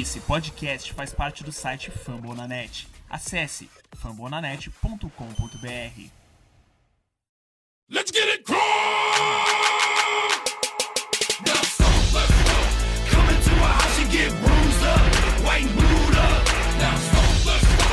Esse podcast faz parte do site Fambonanet. Acesse fambonanet.com.br. Let's get it crunk! Now let's go. Come into a house and get bruised up, white up. Now let's go.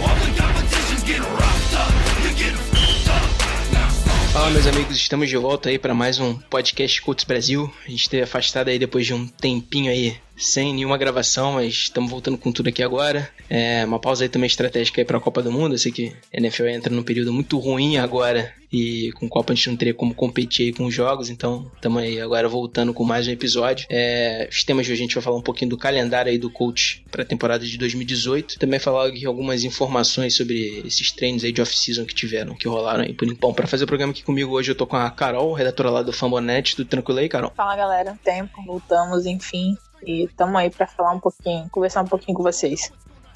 All the competition's roughed up. You're getting f***ed up. Now. Fala meus amigos, estamos de volta aí para mais um podcast Cults Brasil. A gente esteve afastado aí depois de um tempinho aí sem nenhuma gravação, mas estamos voltando com tudo aqui agora. É uma pausa aí também estratégica aí para a Copa do Mundo. Eu sei que a NFL entra num período muito ruim agora e com Copa a gente não teria como competir aí com os jogos, então estamos aí agora voltando com mais um episódio. É, os temas de hoje a gente vai falar um pouquinho do calendário aí do coach para a temporada de 2018. Também falar aqui algumas informações sobre esses treinos aí de off-season que tiveram, que rolaram aí por Bom, para fazer o programa aqui comigo hoje eu tô com a Carol, redatora lá do Fambonet. Tudo tranquilo aí, Carol? Fala galera, tempo, voltamos, enfim. E tamo aí pra falar um pouquinho, conversar um pouquinho com vocês.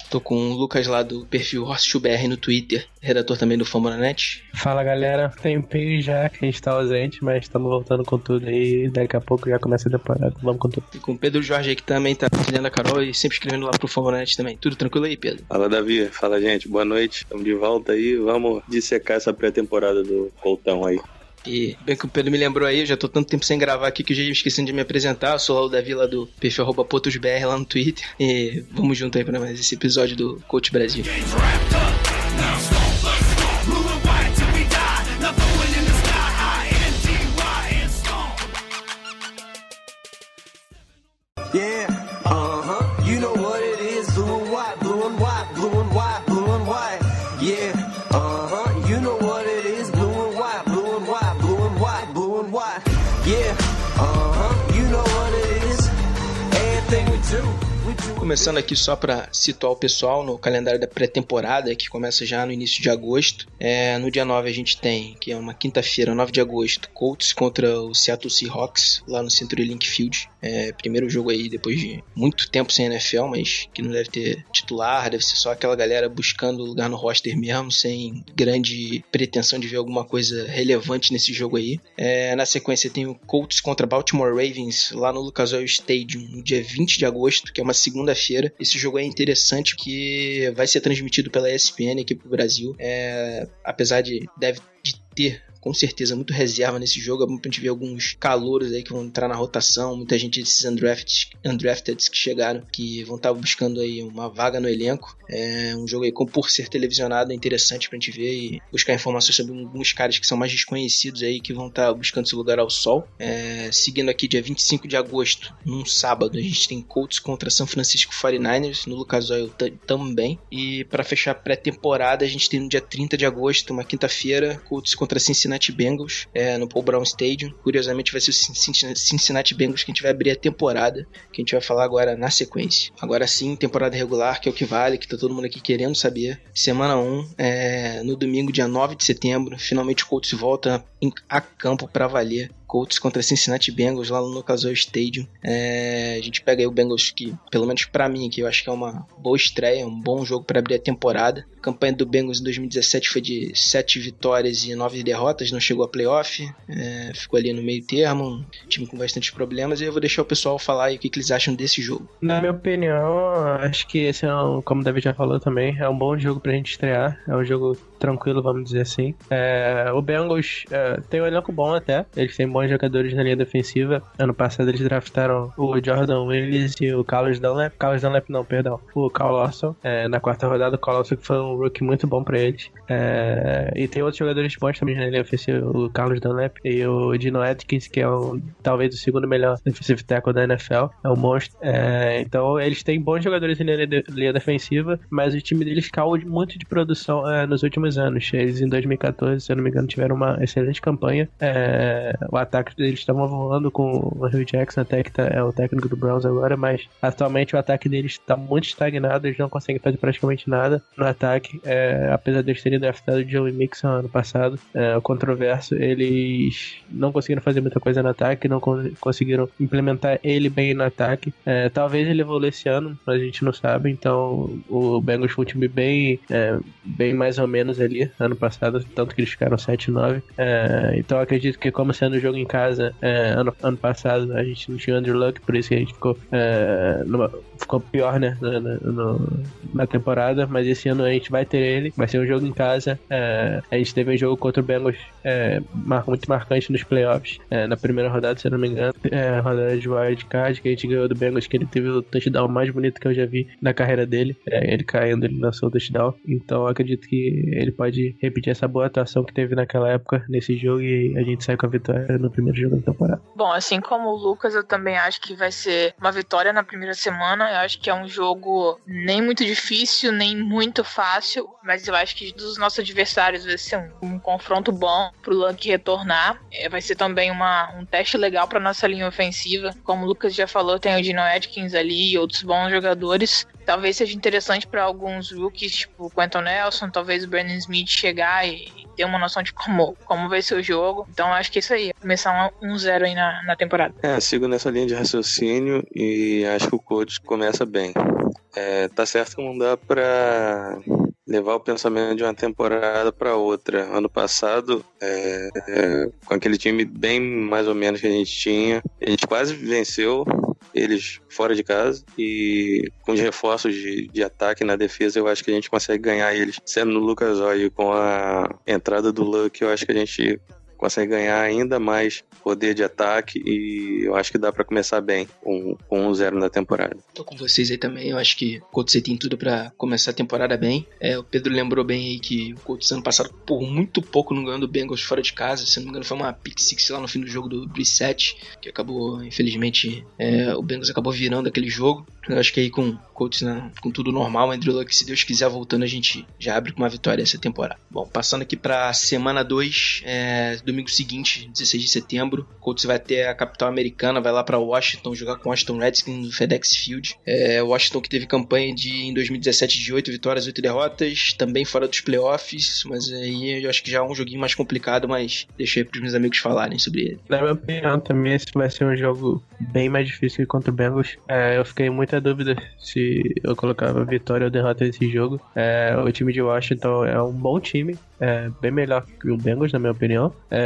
Tô com o Lucas lá do perfil HorstBR no Twitter, redator também do Fambonanet. Fala galera, tempinho já que a gente tá ausente, mas estamos voltando com tudo aí. Daqui a pouco já começa a temporada, vamos com tudo. E com o Pedro Jorge aí que também tá auxiliando a Carol e sempre escrevendo lá pro Fambonanet também. Tudo tranquilo aí, Pedro? Fala Davi, fala gente, boa noite, estamos de volta aí, vamos dissecar essa pré-temporada do Coltão aí. E bem que o Pedro me lembrou aí, eu já tô tanto tempo sem gravar aqui que eu já ia esquecendo de me apresentar. Eu sou o Davi do perfil arroba PotosBR lá no Twitter. E vamos junto aí pra mais esse episódio do Coach Brasil. Game's Começando aqui só pra situar o pessoal no calendário da pré-temporada, que começa já no início de agosto. É, no dia 9 a gente tem, que é uma quinta-feira, 9 de agosto, Colts contra o Seattle Seahawks, lá no CenturyLink Field. É, primeiro jogo aí depois de muito tempo sem NFL, mas que não deve ter titular, deve ser só aquela galera buscando lugar no roster mesmo, sem grande pretensão de ver alguma coisa relevante nesse jogo aí. É, na sequência tem o Colts contra Baltimore Ravens lá no Lucas Oil Stadium no dia 20 de agosto, que é uma segunda-feira. Esse jogo é interessante porque vai ser transmitido pela ESPN aqui pro Brasil. É, apesar de deve de ter com certeza muito reserva nesse jogo. É pra gente ver alguns calouros aí que vão entrar na rotação, muita gente desses undrafted, undrafted que chegaram, que vão estar buscando aí uma vaga no elenco. É um jogo aí, como por ser televisionado, é interessante pra gente ver e buscar informações sobre alguns caras que são mais desconhecidos aí, que vão estar buscando seu lugar ao sol. É, seguindo aqui, dia 25 de agosto, num sábado, a gente tem Colts contra São Francisco 49ers, no Lucas Oil também. E para fechar a pré-temporada, a gente tem no dia 30 de agosto, uma quinta-feira, Colts contra Cincinnati Bengals, é, no Paul Brown Stadium. Curiosamente, vai ser o Cin- Cincinnati Bengals que a gente vai abrir a temporada, que a gente vai falar agora na sequência. Agora sim, temporada regular, que é o que vale, que tá todo mundo aqui querendo saber. Semana 1, é, no domingo, dia 9 de setembro, finalmente o Colts volta a campo para valer. Colts contra Cincinnati Bengals lá no Oil Stadium. É, a gente pega aí o Bengals que, pelo menos pra mim, que eu acho que é uma boa estreia, um bom jogo para abrir a temporada. A campanha do Bengals em 2017 foi de 7 vitórias e 9 derrotas, não chegou a playoff, é, ficou ali no meio termo, um time com bastantes problemas. E eu vou deixar o pessoal falar aí o que, que eles acham desse jogo. Na minha opinião, acho que esse é um, como o David já falou também, é um bom jogo pra gente estrear. É um jogo tranquilo, vamos dizer assim. É, o Bengals é, tem um elenco bom até. Eles têm bons jogadores na linha defensiva. Ano passado eles draftaram o Jordan Willis e o Carlos Dunlap. Carlos Dunlap não, perdão. O Carl Lawson. É, na quarta rodada, o Carl Lawson foi um rookie muito bom pra eles. É, e tem outros jogadores bons também na linha ofensiva. O Carlos Dunlap e o Dino Atkins, que é um, talvez o segundo melhor defensive tackle da NFL. É um monstro. É, então eles têm bons jogadores na linha defensiva, mas o time deles caiu muito de produção é, nos últimos anos. Eles em 2014, se eu não me engano, tiveram uma excelente campanha. É, o ataque deles estava voando com o Hugh Jackson, até que tá, é o técnico do Browns agora, mas atualmente o ataque deles está muito estagnado, eles não conseguem fazer praticamente nada no ataque. É, apesar de eles terem draftado o Joey Mixon ano passado, é, o controverso, eles não conseguiram fazer muita coisa no ataque, não con- conseguiram implementar ele bem no ataque. É, talvez ele evolua esse ano, mas a gente não sabe. Então o Bengals foi um time bem, é, bem mais ou menos ali ano passado, tanto que eles ficaram 7-9. É, então acredito que, como sendo um jogo jogo em casa, é, ano, ano passado a gente não tinha Andrew Luck, por isso que a gente ficou, é, numa- ficou pior, né, na, na- temporada, mas esse ano a gente vai ter ele, vai ser um jogo em casa. é, a gente teve um jogo contra o Bengals é, muito marcante nos playoffs, é, na primeira rodada, se eu não me engano, é, rodada de wild card, que a gente ganhou do Bengals, que ele teve o touchdown mais bonito que eu já vi na carreira dele, é, ele caindo, ele lançou o touchdown, então acredito que ele pode repetir essa boa atuação que teve naquela época, nesse jogo, e a gente sai com a vitória no primeiro jogo da temporada. Bom, assim como o Lucas, eu também acho que vai ser uma vitória na primeira semana. Eu acho que é um jogo nem muito difícil, nem muito fácil, mas eu acho que dos nossos adversários vai ser um, um confronto bom pro Luck retornar. É, vai ser também uma, um teste legal pra nossa linha ofensiva. Como o Lucas já falou, tem o Dino Atkins ali e outros bons jogadores. Talvez seja interessante pra alguns rookies, tipo o Quentin Nelson, talvez o Brandon Smith chegar e ter uma noção de como, como vai ser o jogo. Então acho que é isso aí. Começar um 1-0 aí na, na temporada. É, sigo nessa linha de raciocínio e acho que o coach começa bem. É, tá certo que não dá pra levar o pensamento de uma temporada para outra. Ano passado, é, é, com aquele time bem mais ou menos que a gente tinha, a gente quase venceu eles fora de casa e com os reforços de, de ataque na defesa, eu acho que a gente consegue ganhar eles. Sendo no Lucas Oil com a entrada do Luck, eu acho que a gente consegue ganhar ainda mais poder de ataque e eu acho que dá pra começar bem com, com um zero na temporada. Tô com vocês aí também. Eu acho que o Colts tem tudo pra começar a temporada bem. É, o Pedro lembrou bem aí que o Colts ano passado, por muito pouco, não ganhou do Bengals fora de casa. Se não me engano, foi uma pick six lá no fim do jogo do Brissett, que acabou, infelizmente, é, o Bengals acabou virando aquele jogo. Eu acho que aí com o Colts né, com tudo normal, o Andrew Luck, se Deus quiser, voltando, a gente já abre com uma vitória essa temporada. Bom, passando aqui pra semana 2, é, domingo seguinte, 16 de setembro, o Colts vai ter a capital americana, vai lá pra Washington jogar com o Washington Redskins no FedEx Field. É, Washington que teve campanha de em 2017 de 8 vitórias, 8 derrotas, também fora dos playoffs, mas aí eu acho que já é um joguinho mais complicado, mas deixa aí pros meus amigos falarem sobre ele. Na minha opinião, também esse vai ser um jogo bem mais difícil que contra o Bengals. É, eu fiquei muita dúvida se eu colocava vitória ou derrota nesse jogo. É, o time de Washington é um bom time, é bem melhor que o Bengals, na minha opinião. É,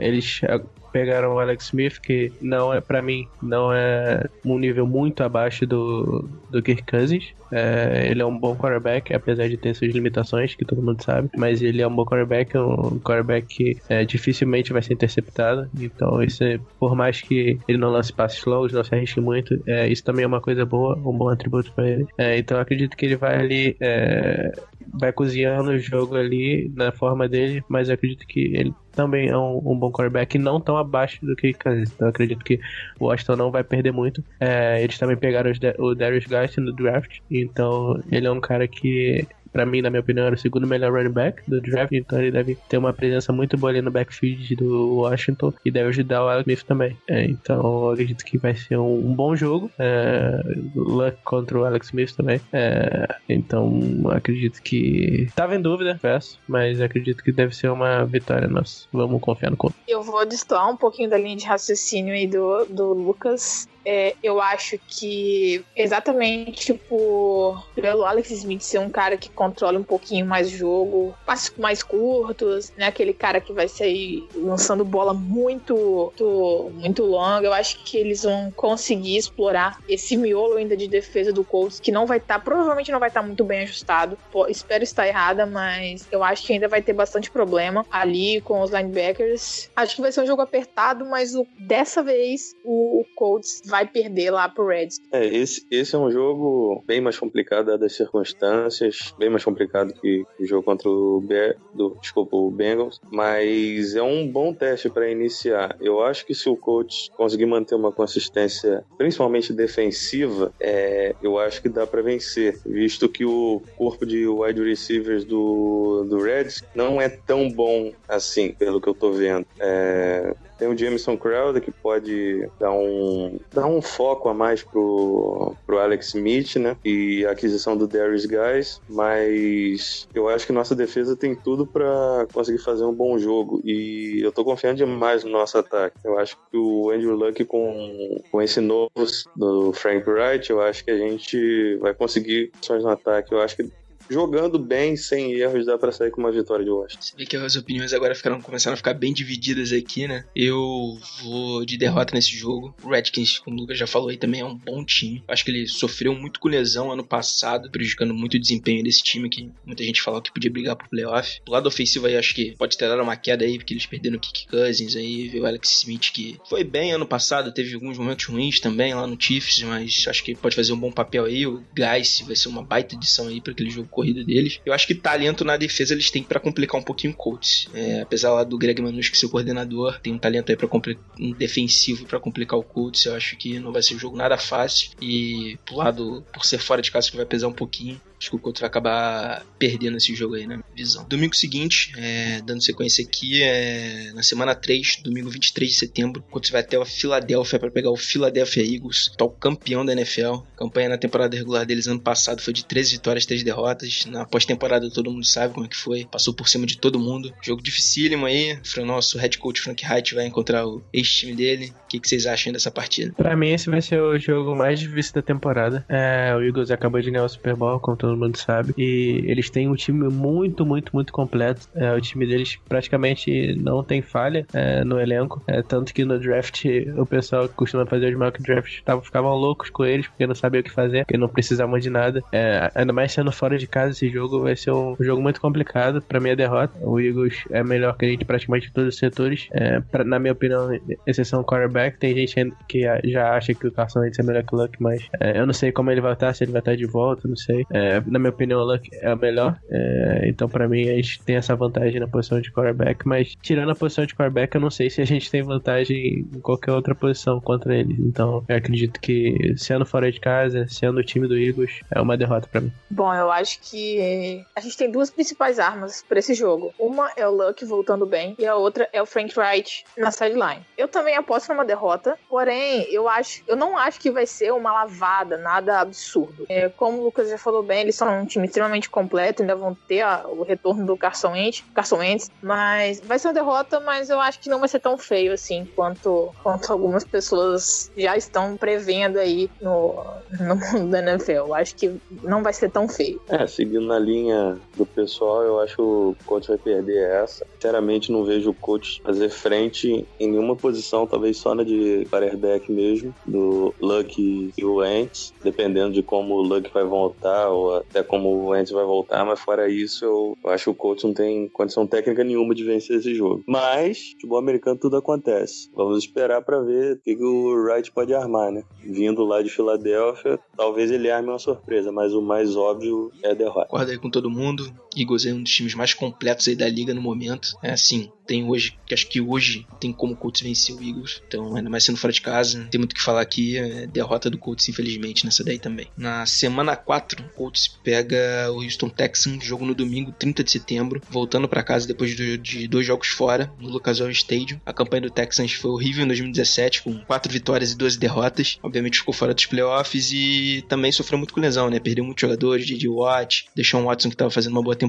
eles é, pegaram o Alex Smith, que não é, para mim, não é um nível muito abaixo do, do Kirk Cousins. É, ele é um bom quarterback, apesar de ter suas limitações, que todo mundo sabe. Mas ele é um bom quarterback, um quarterback que é, dificilmente vai ser interceptado. Então, isso é, por mais que ele não lance passes longos, não se arrisque muito, é, isso também é uma coisa boa, um bom atributo para ele. É, então, acredito que ele vai ali, é, vai cozinhando o jogo ali na forma dele, mas acredito que ele também é um, um bom quarterback não tão abaixo do que Kansas. Então acredito que o Washington não vai perder muito. É, eles também pegaram o Darius Geist no draft, então ele é um cara que Pra mim, na minha opinião, era o segundo melhor running back do draft, então ele deve ter uma presença muito boa ali no backfield do Washington e deve ajudar o Alex Smith também. É, então, acredito que vai ser um, um bom jogo. É, Luck contra o Alex Smith também. É, então, acredito que. Tava em dúvida, peço, mas acredito que deve ser uma vitória nossa. Vamos confiar no Colts. Eu vou destoar um pouquinho da linha de raciocínio aí do, do Lucas. É, eu acho que exatamente por pelo Alex Smith ser um cara que controla um pouquinho mais o jogo, passos mais curtos, né? Aquele cara que vai sair lançando bola muito, muito, muito longa. Eu acho que eles vão conseguir explorar esse miolo ainda de defesa do Colts, que não vai estar, provavelmente não vai estar muito bem ajustado. Pô, espero estar errada, mas eu acho que ainda vai ter bastante problema ali com os linebackers. Acho que vai ser um jogo apertado, mas o- dessa vez o Colts vai perder lá pro Reds. É, esse, esse é um jogo bem mais complicado dadas as circunstâncias, bem mais complicado que o jogo contra o, Be do, desculpa, o Bengals, mas é um bom teste para iniciar. Eu acho que se o coach conseguir manter uma consistência, principalmente defensiva, é, eu acho que dá para vencer, visto que o corpo de wide receivers do, do Reds não é tão bom assim, pelo que eu tô vendo. É, tem o Jameson Crowder que pode dar um, dar um foco a mais pro, pro Alex Smith, né? E a aquisição do Darius Guys, mas eu acho que nossa defesa tem tudo para conseguir fazer um bom jogo e eu tô confiando demais no nosso ataque. Eu acho que o Andrew Luck com, com esse novo do Frank Wright, eu acho que a gente vai conseguir ações no ataque. Eu acho que jogando bem, sem erros, dá pra sair com uma vitória de Washington. Você vê que as opiniões agora ficaram, começaram a ficar bem divididas aqui, né? Eu vou de derrota nesse jogo. O Redskins, como o Lucas já falou aí, também é um bom time. Acho que ele sofreu muito com lesão ano passado, prejudicando muito o desempenho desse time, que muita gente falou que podia brigar pro playoff. Do lado ofensivo aí, acho que pode ter dado uma queda aí, porque eles perderam o Kick Cousins aí, viu o Alex Smith que foi bem ano passado, teve alguns momentos ruins também lá no Chiefs, mas acho que pode fazer um bom papel aí. O Guys vai ser uma baita edição aí para aquele jogo corrido deles. Eu acho que talento na defesa eles têm para complicar um pouquinho o Colts. É, apesar lá do Greg Manus que ser coordenador, tem um talento aí para um defensivo para complicar o Colts. Eu acho que não vai ser um jogo nada fácil e pro lado por ser fora de casa que vai pesar um pouquinho. Acho que o Colts vai acabar perdendo esse jogo aí, né? Visão. Domingo seguinte, é, dando sequência aqui, é, na semana 3, domingo 23 de setembro, o Colts vai até a Filadélfia para pegar o Philadelphia Eagles, tal campeão da NFL. A campanha na temporada regular deles ano passado foi de 13 vitórias, 3 derrotas. Na pós-temporada todo mundo sabe como é que foi. Passou por cima de todo mundo. Jogo dificílimo aí. O nosso head coach Frank Wright vai encontrar o ex-time dele. O que, que vocês acham dessa partida? Pra mim, esse vai ser o jogo mais difícil da temporada. É, o Eagles acabou de ganhar o Super Bowl, como todo mundo sabe. E eles têm um time muito, muito, muito completo. É, o time deles praticamente não tem falha é, no elenco. É, tanto que no draft, o pessoal que costuma fazer os mock drafts tava, ficavam loucos com eles, porque não sabia o que fazer, porque não precisavam de nada. É, ainda mais sendo fora de casa, esse jogo vai ser um jogo muito complicado. Pra mim, derrota. O Eagles é melhor que a gente praticamente em todos os setores. É, pra, na minha opinião, exceção quarterback. Tem gente que já acha que o Carson Wentz é melhor que o Luck, mas é, eu não sei como ele vai estar, se ele vai estar de volta, não sei. É, na minha opinião, o Luck é o melhor. É, então, pra mim, a gente tem essa vantagem na posição de quarterback. Mas, tirando a posição de quarterback, eu não sei se a gente tem vantagem em qualquer outra posição contra eles. Então, eu acredito que, sendo fora de casa, sendo o time do Eagles, é uma derrota pra mim. Bom, eu acho que a gente tem duas principais armas para esse jogo. Uma é o Luck voltando bem e a outra é o Frank Wright na sideline. Eu também aposto numa derrota, porém, eu acho, eu não acho que vai ser uma lavada, nada absurdo. É, como o Lucas já falou bem, eles são um time extremamente completo, ainda vão ter a, o retorno do Carson Wentz, Carson Wentz, mas vai ser uma derrota, mas eu acho que não vai ser tão feio assim quanto, quanto algumas pessoas já estão prevendo aí no, no mundo da NFL. Eu acho que não vai ser tão feio. É, seguindo na linha do pessoal, eu acho que o coach vai perder essa. Sinceramente, não vejo o coach fazer frente em nenhuma posição, talvez só na de quarterback mesmo, do Luck e o Wentz, dependendo de como o Luck vai voltar ou até como o Wentz vai voltar, mas fora isso, eu, eu acho que o coach não tem condição técnica nenhuma de vencer esse jogo. Mas, futebol americano tudo acontece. Vamos esperar para ver o que, que o Wright pode armar, né? Vindo lá de Filadélfia, talvez ele arme uma surpresa, mas o mais óbvio é a derrota. Concordo aí com todo mundo. Eagles é um dos times mais completos aí da liga no momento. É assim, tem hoje, que acho que hoje tem como o Colts vencer o Eagles. Então, ainda mais sendo fora de casa, tem muito o que falar aqui. É derrota do Colts, infelizmente, nessa daí também. Na semana 4, o Colts pega o Houston Texans, jogo no domingo, 30 de setembro, voltando para casa depois de, dois jogos fora, no Lucas Oil Stadium. A campanha do Texans foi horrível em 2017, com 4 vitórias e 12 derrotas. Obviamente ficou fora dos playoffs e também sofreu muito com lesão, né? Perdeu muitos jogadores, J.J. Watt, deixou um Watson que tava fazendo uma boa temporada.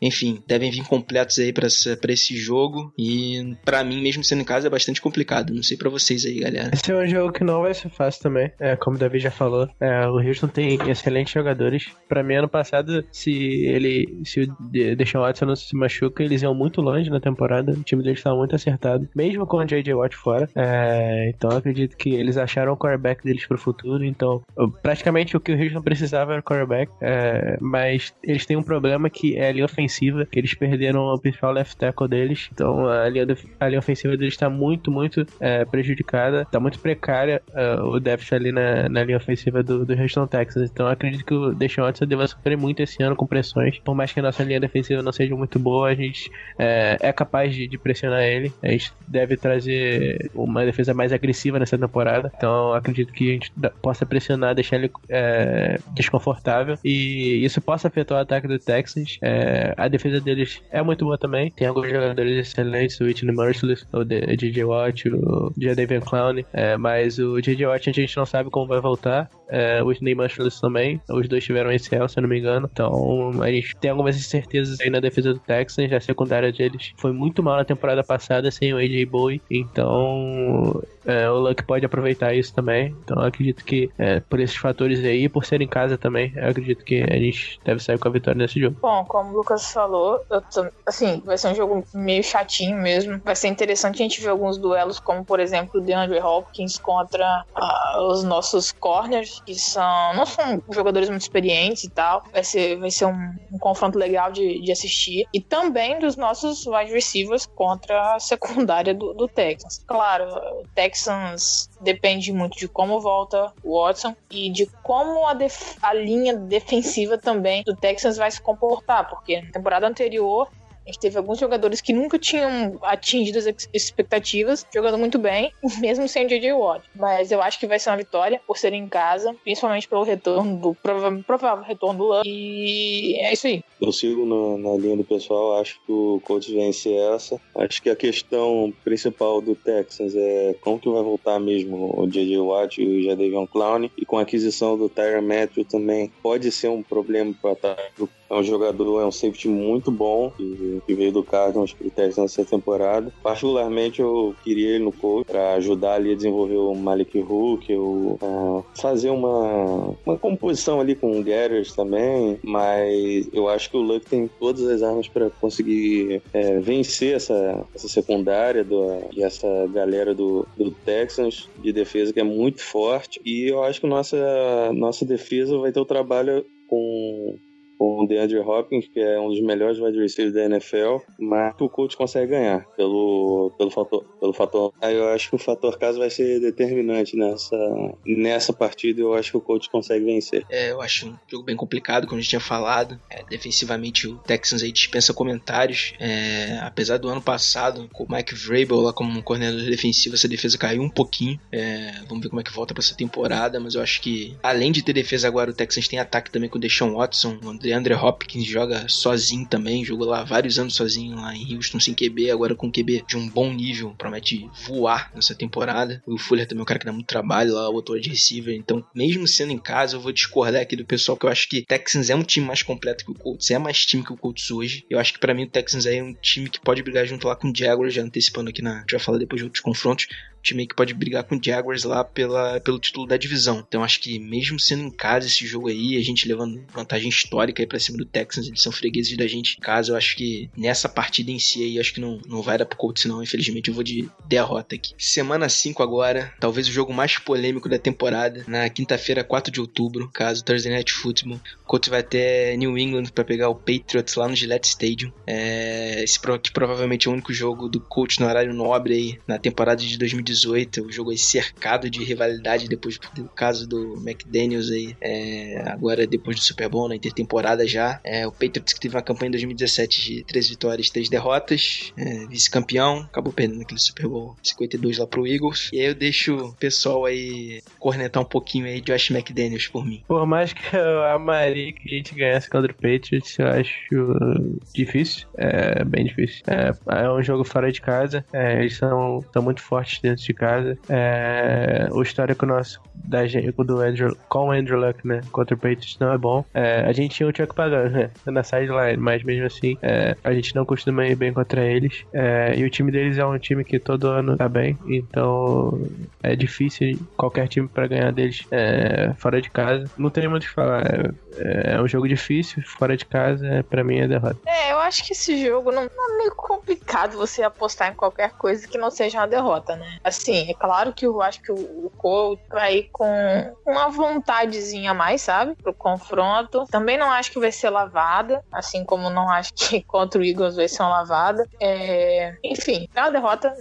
Enfim, devem vir completos aí para esse jogo e para mim, mesmo sendo em casa, é bastante complicado. Não sei para vocês aí, galera. Esse é um jogo que não vai ser fácil também, é, como o David já falou. É, o Houston tem excelentes jogadores. Para mim, ano passado, se ele, se o Deshaun Watson não se machuca, eles iam muito longe na temporada. O time deles estava muito acertado, mesmo com o J.J. Watt fora. É, então, acredito que eles acharam o quarterback deles pro futuro. Então, praticamente o que o Houston precisava era o quarterback. É, mas eles têm um problema que é a linha ofensiva, que eles perderam o principal left tackle deles. Então a linha, a linha ofensiva deles está muito, muito é, prejudicada, está muito precária uh, o déficit ali na, na linha ofensiva do, do Houston Texas. Então acredito que o Deshaun Watson deva sofrer muito esse ano com pressões. Por mais que a nossa linha defensiva não seja muito boa, a gente é, é capaz de, de, pressionar ele. A gente deve trazer uma defesa mais agressiva nessa temporada. Então acredito que a gente possa pressionar, deixar ele é, desconfortável e isso possa afetar o ataque do Texas. É, a defesa deles é muito boa também. Tem alguns jogadores excelentes, o Whitney Merciless, o DJ Watt, o Jadavion Clown, é, mas o DJ Watt a gente não sabe como vai voltar, é, Whitney Merciless também, os dois tiveram ACL, se eu não me engano, então a gente tem algumas incertezas aí na defesa do Texans, a secundária deles foi muito mal na temporada passada sem o AJ Bowie, então É, o Luck pode aproveitar isso também. Então acredito que é, por esses fatores aí, por ser em casa também, acredito que a gente deve sair com a vitória nesse jogo. Bom, como o Lucas falou, tô- assim, vai ser um jogo meio chatinho mesmo. Vai ser interessante a gente ver alguns duelos, como por exemplo o DeAndre Hopkins contra ah, os nossos corners, que são não são jogadores muito experientes e tal. Vai ser, vai ser um, um confronto legal de, de assistir. E também dos nossos wide receivers contra a secundária do, do Texans. Claro, o Texans depende muito de como volta o Watson e de como a, def- a linha defensiva também do Texans vai se comportar, porque na temporada anterior a gente teve alguns jogadores que nunca tinham atingido as ex- expectativas, jogando muito bem, mesmo sem o J.J. Watt. Mas eu acho que vai ser uma vitória por ser em casa, principalmente pelo retorno do provável, provável retorno do. E é isso aí. Eu sigo na, na linha do pessoal, acho que o Colts vence essa. Acho que a questão principal do Texans é como que vai voltar mesmo o J.J. Watt e o Jadavion Clown. E com a aquisição do Tyron Matthew também pode ser um problema para ataque. É um jogador, é um safety muito bom, que, que veio do Cardinals pro Texans essa temporada. Particularmente eu queria ele no Colts para ajudar ali a desenvolver o Malik Hook, eu, ah, fazer uma, uma composição ali com o Gathers também, mas eu acho que o Luck tem todas as armas para conseguir é, vencer essa, essa secundária do, e essa galera do, do Texans de defesa que é muito forte. E eu acho que nossa, nossa defesa vai ter o trabalho com com o DeAndre Hopkins, que é um dos melhores wide receivers da NFL, mas o Colts consegue ganhar pelo, pelo, fator, pelo fator. Aí eu acho que o fator casa vai ser determinante nessa, nessa partida. Eu acho que o Colts consegue vencer. É, eu acho um jogo bem complicado, como a gente tinha falado. É, defensivamente, o Texans aí dispensa comentários. É, apesar do ano passado, com o Mike Vrabel lá como coordenador defensivo, essa defesa caiu um pouquinho. É, vamos ver como é que volta pra essa temporada. Mas eu acho que, além de ter defesa agora, o Texans tem ataque também com o Deshaun Watson. DeAndre Hopkins joga sozinho também. Jogou lá vários anos sozinho lá em Houston sem QB. Agora com QB de um bom nível. Promete voar nessa temporada. O Fuller também é um cara que dá muito trabalho lá, o autor de receiver. Então, mesmo sendo em casa, eu vou discordar aqui do pessoal que eu acho que Texans é um time mais completo que o Colts. É mais time que o Colts hoje. Eu acho que pra mim o Texans é um time que pode brigar junto lá com o Jaguars, já antecipando aqui na. A gente vai falar depois de outros confrontos time que pode brigar com o Jaguars lá pela, pelo título da divisão. Então acho que mesmo sendo em casa esse jogo aí, a gente levando vantagem histórica aí pra cima do Texans, eles são fregueses da gente em casa, eu acho que nessa partida em si aí, acho que não, não vai dar pro Colts não, infelizmente eu vou de derrota aqui. Semana 5 agora, talvez o jogo mais polêmico da temporada, na quinta-feira, 4 de outubro, caso Thursday Night Football. Colts vai até New England para pegar o Patriots lá no Gillette Stadium. É, esse provavelmente é o único jogo do Colts no horário nobre aí na temporada de 2018. O jogo aí cercado de rivalidade depois do caso do McDaniels aí. é, agora depois do Super Bowl, na intertemporada já. É, o Patriots que teve uma campanha em 2017 de 3 vitórias, 3 derrotas. é, Vice-campeão, acabou perdendo aquele Super Bowl 52 lá pro Eagles. E aí eu deixo o pessoal aí cornetar um pouquinho aí Josh McDaniels por mim. Por mais que eu amaria que a gente ganhasse contra o Patriots, eu acho difícil. É bem difícil. É, é um jogo fora de casa. é, eles são, são muito fortes dentro de casa. É, o histórico nosso da do Andrew, com o Andrew Luck, né? Contra o Patriots não é bom. É, a gente tinha o Chuck Pagano, né? Na sideline, mas mesmo assim, é, a gente não costuma ir bem contra eles. É, e o time deles é um time que todo ano tá bem. Então é difícil qualquer time pra ganhar deles é, fora de casa. Não tem muito o que falar. É, é um jogo difícil, fora de casa, é, pra mim é derrota. É, eu acho que esse jogo não não é meio complicado você apostar em qualquer coisa que não seja uma derrota, né? Assim, é claro que eu acho que o, o Cole vai com uma vontadezinha a mais, sabe? Pro confronto. Também não acho que vai ser lavada, assim como não acho que contra o Eagles vai ser uma lavada. É, Enfim, é uma derrota,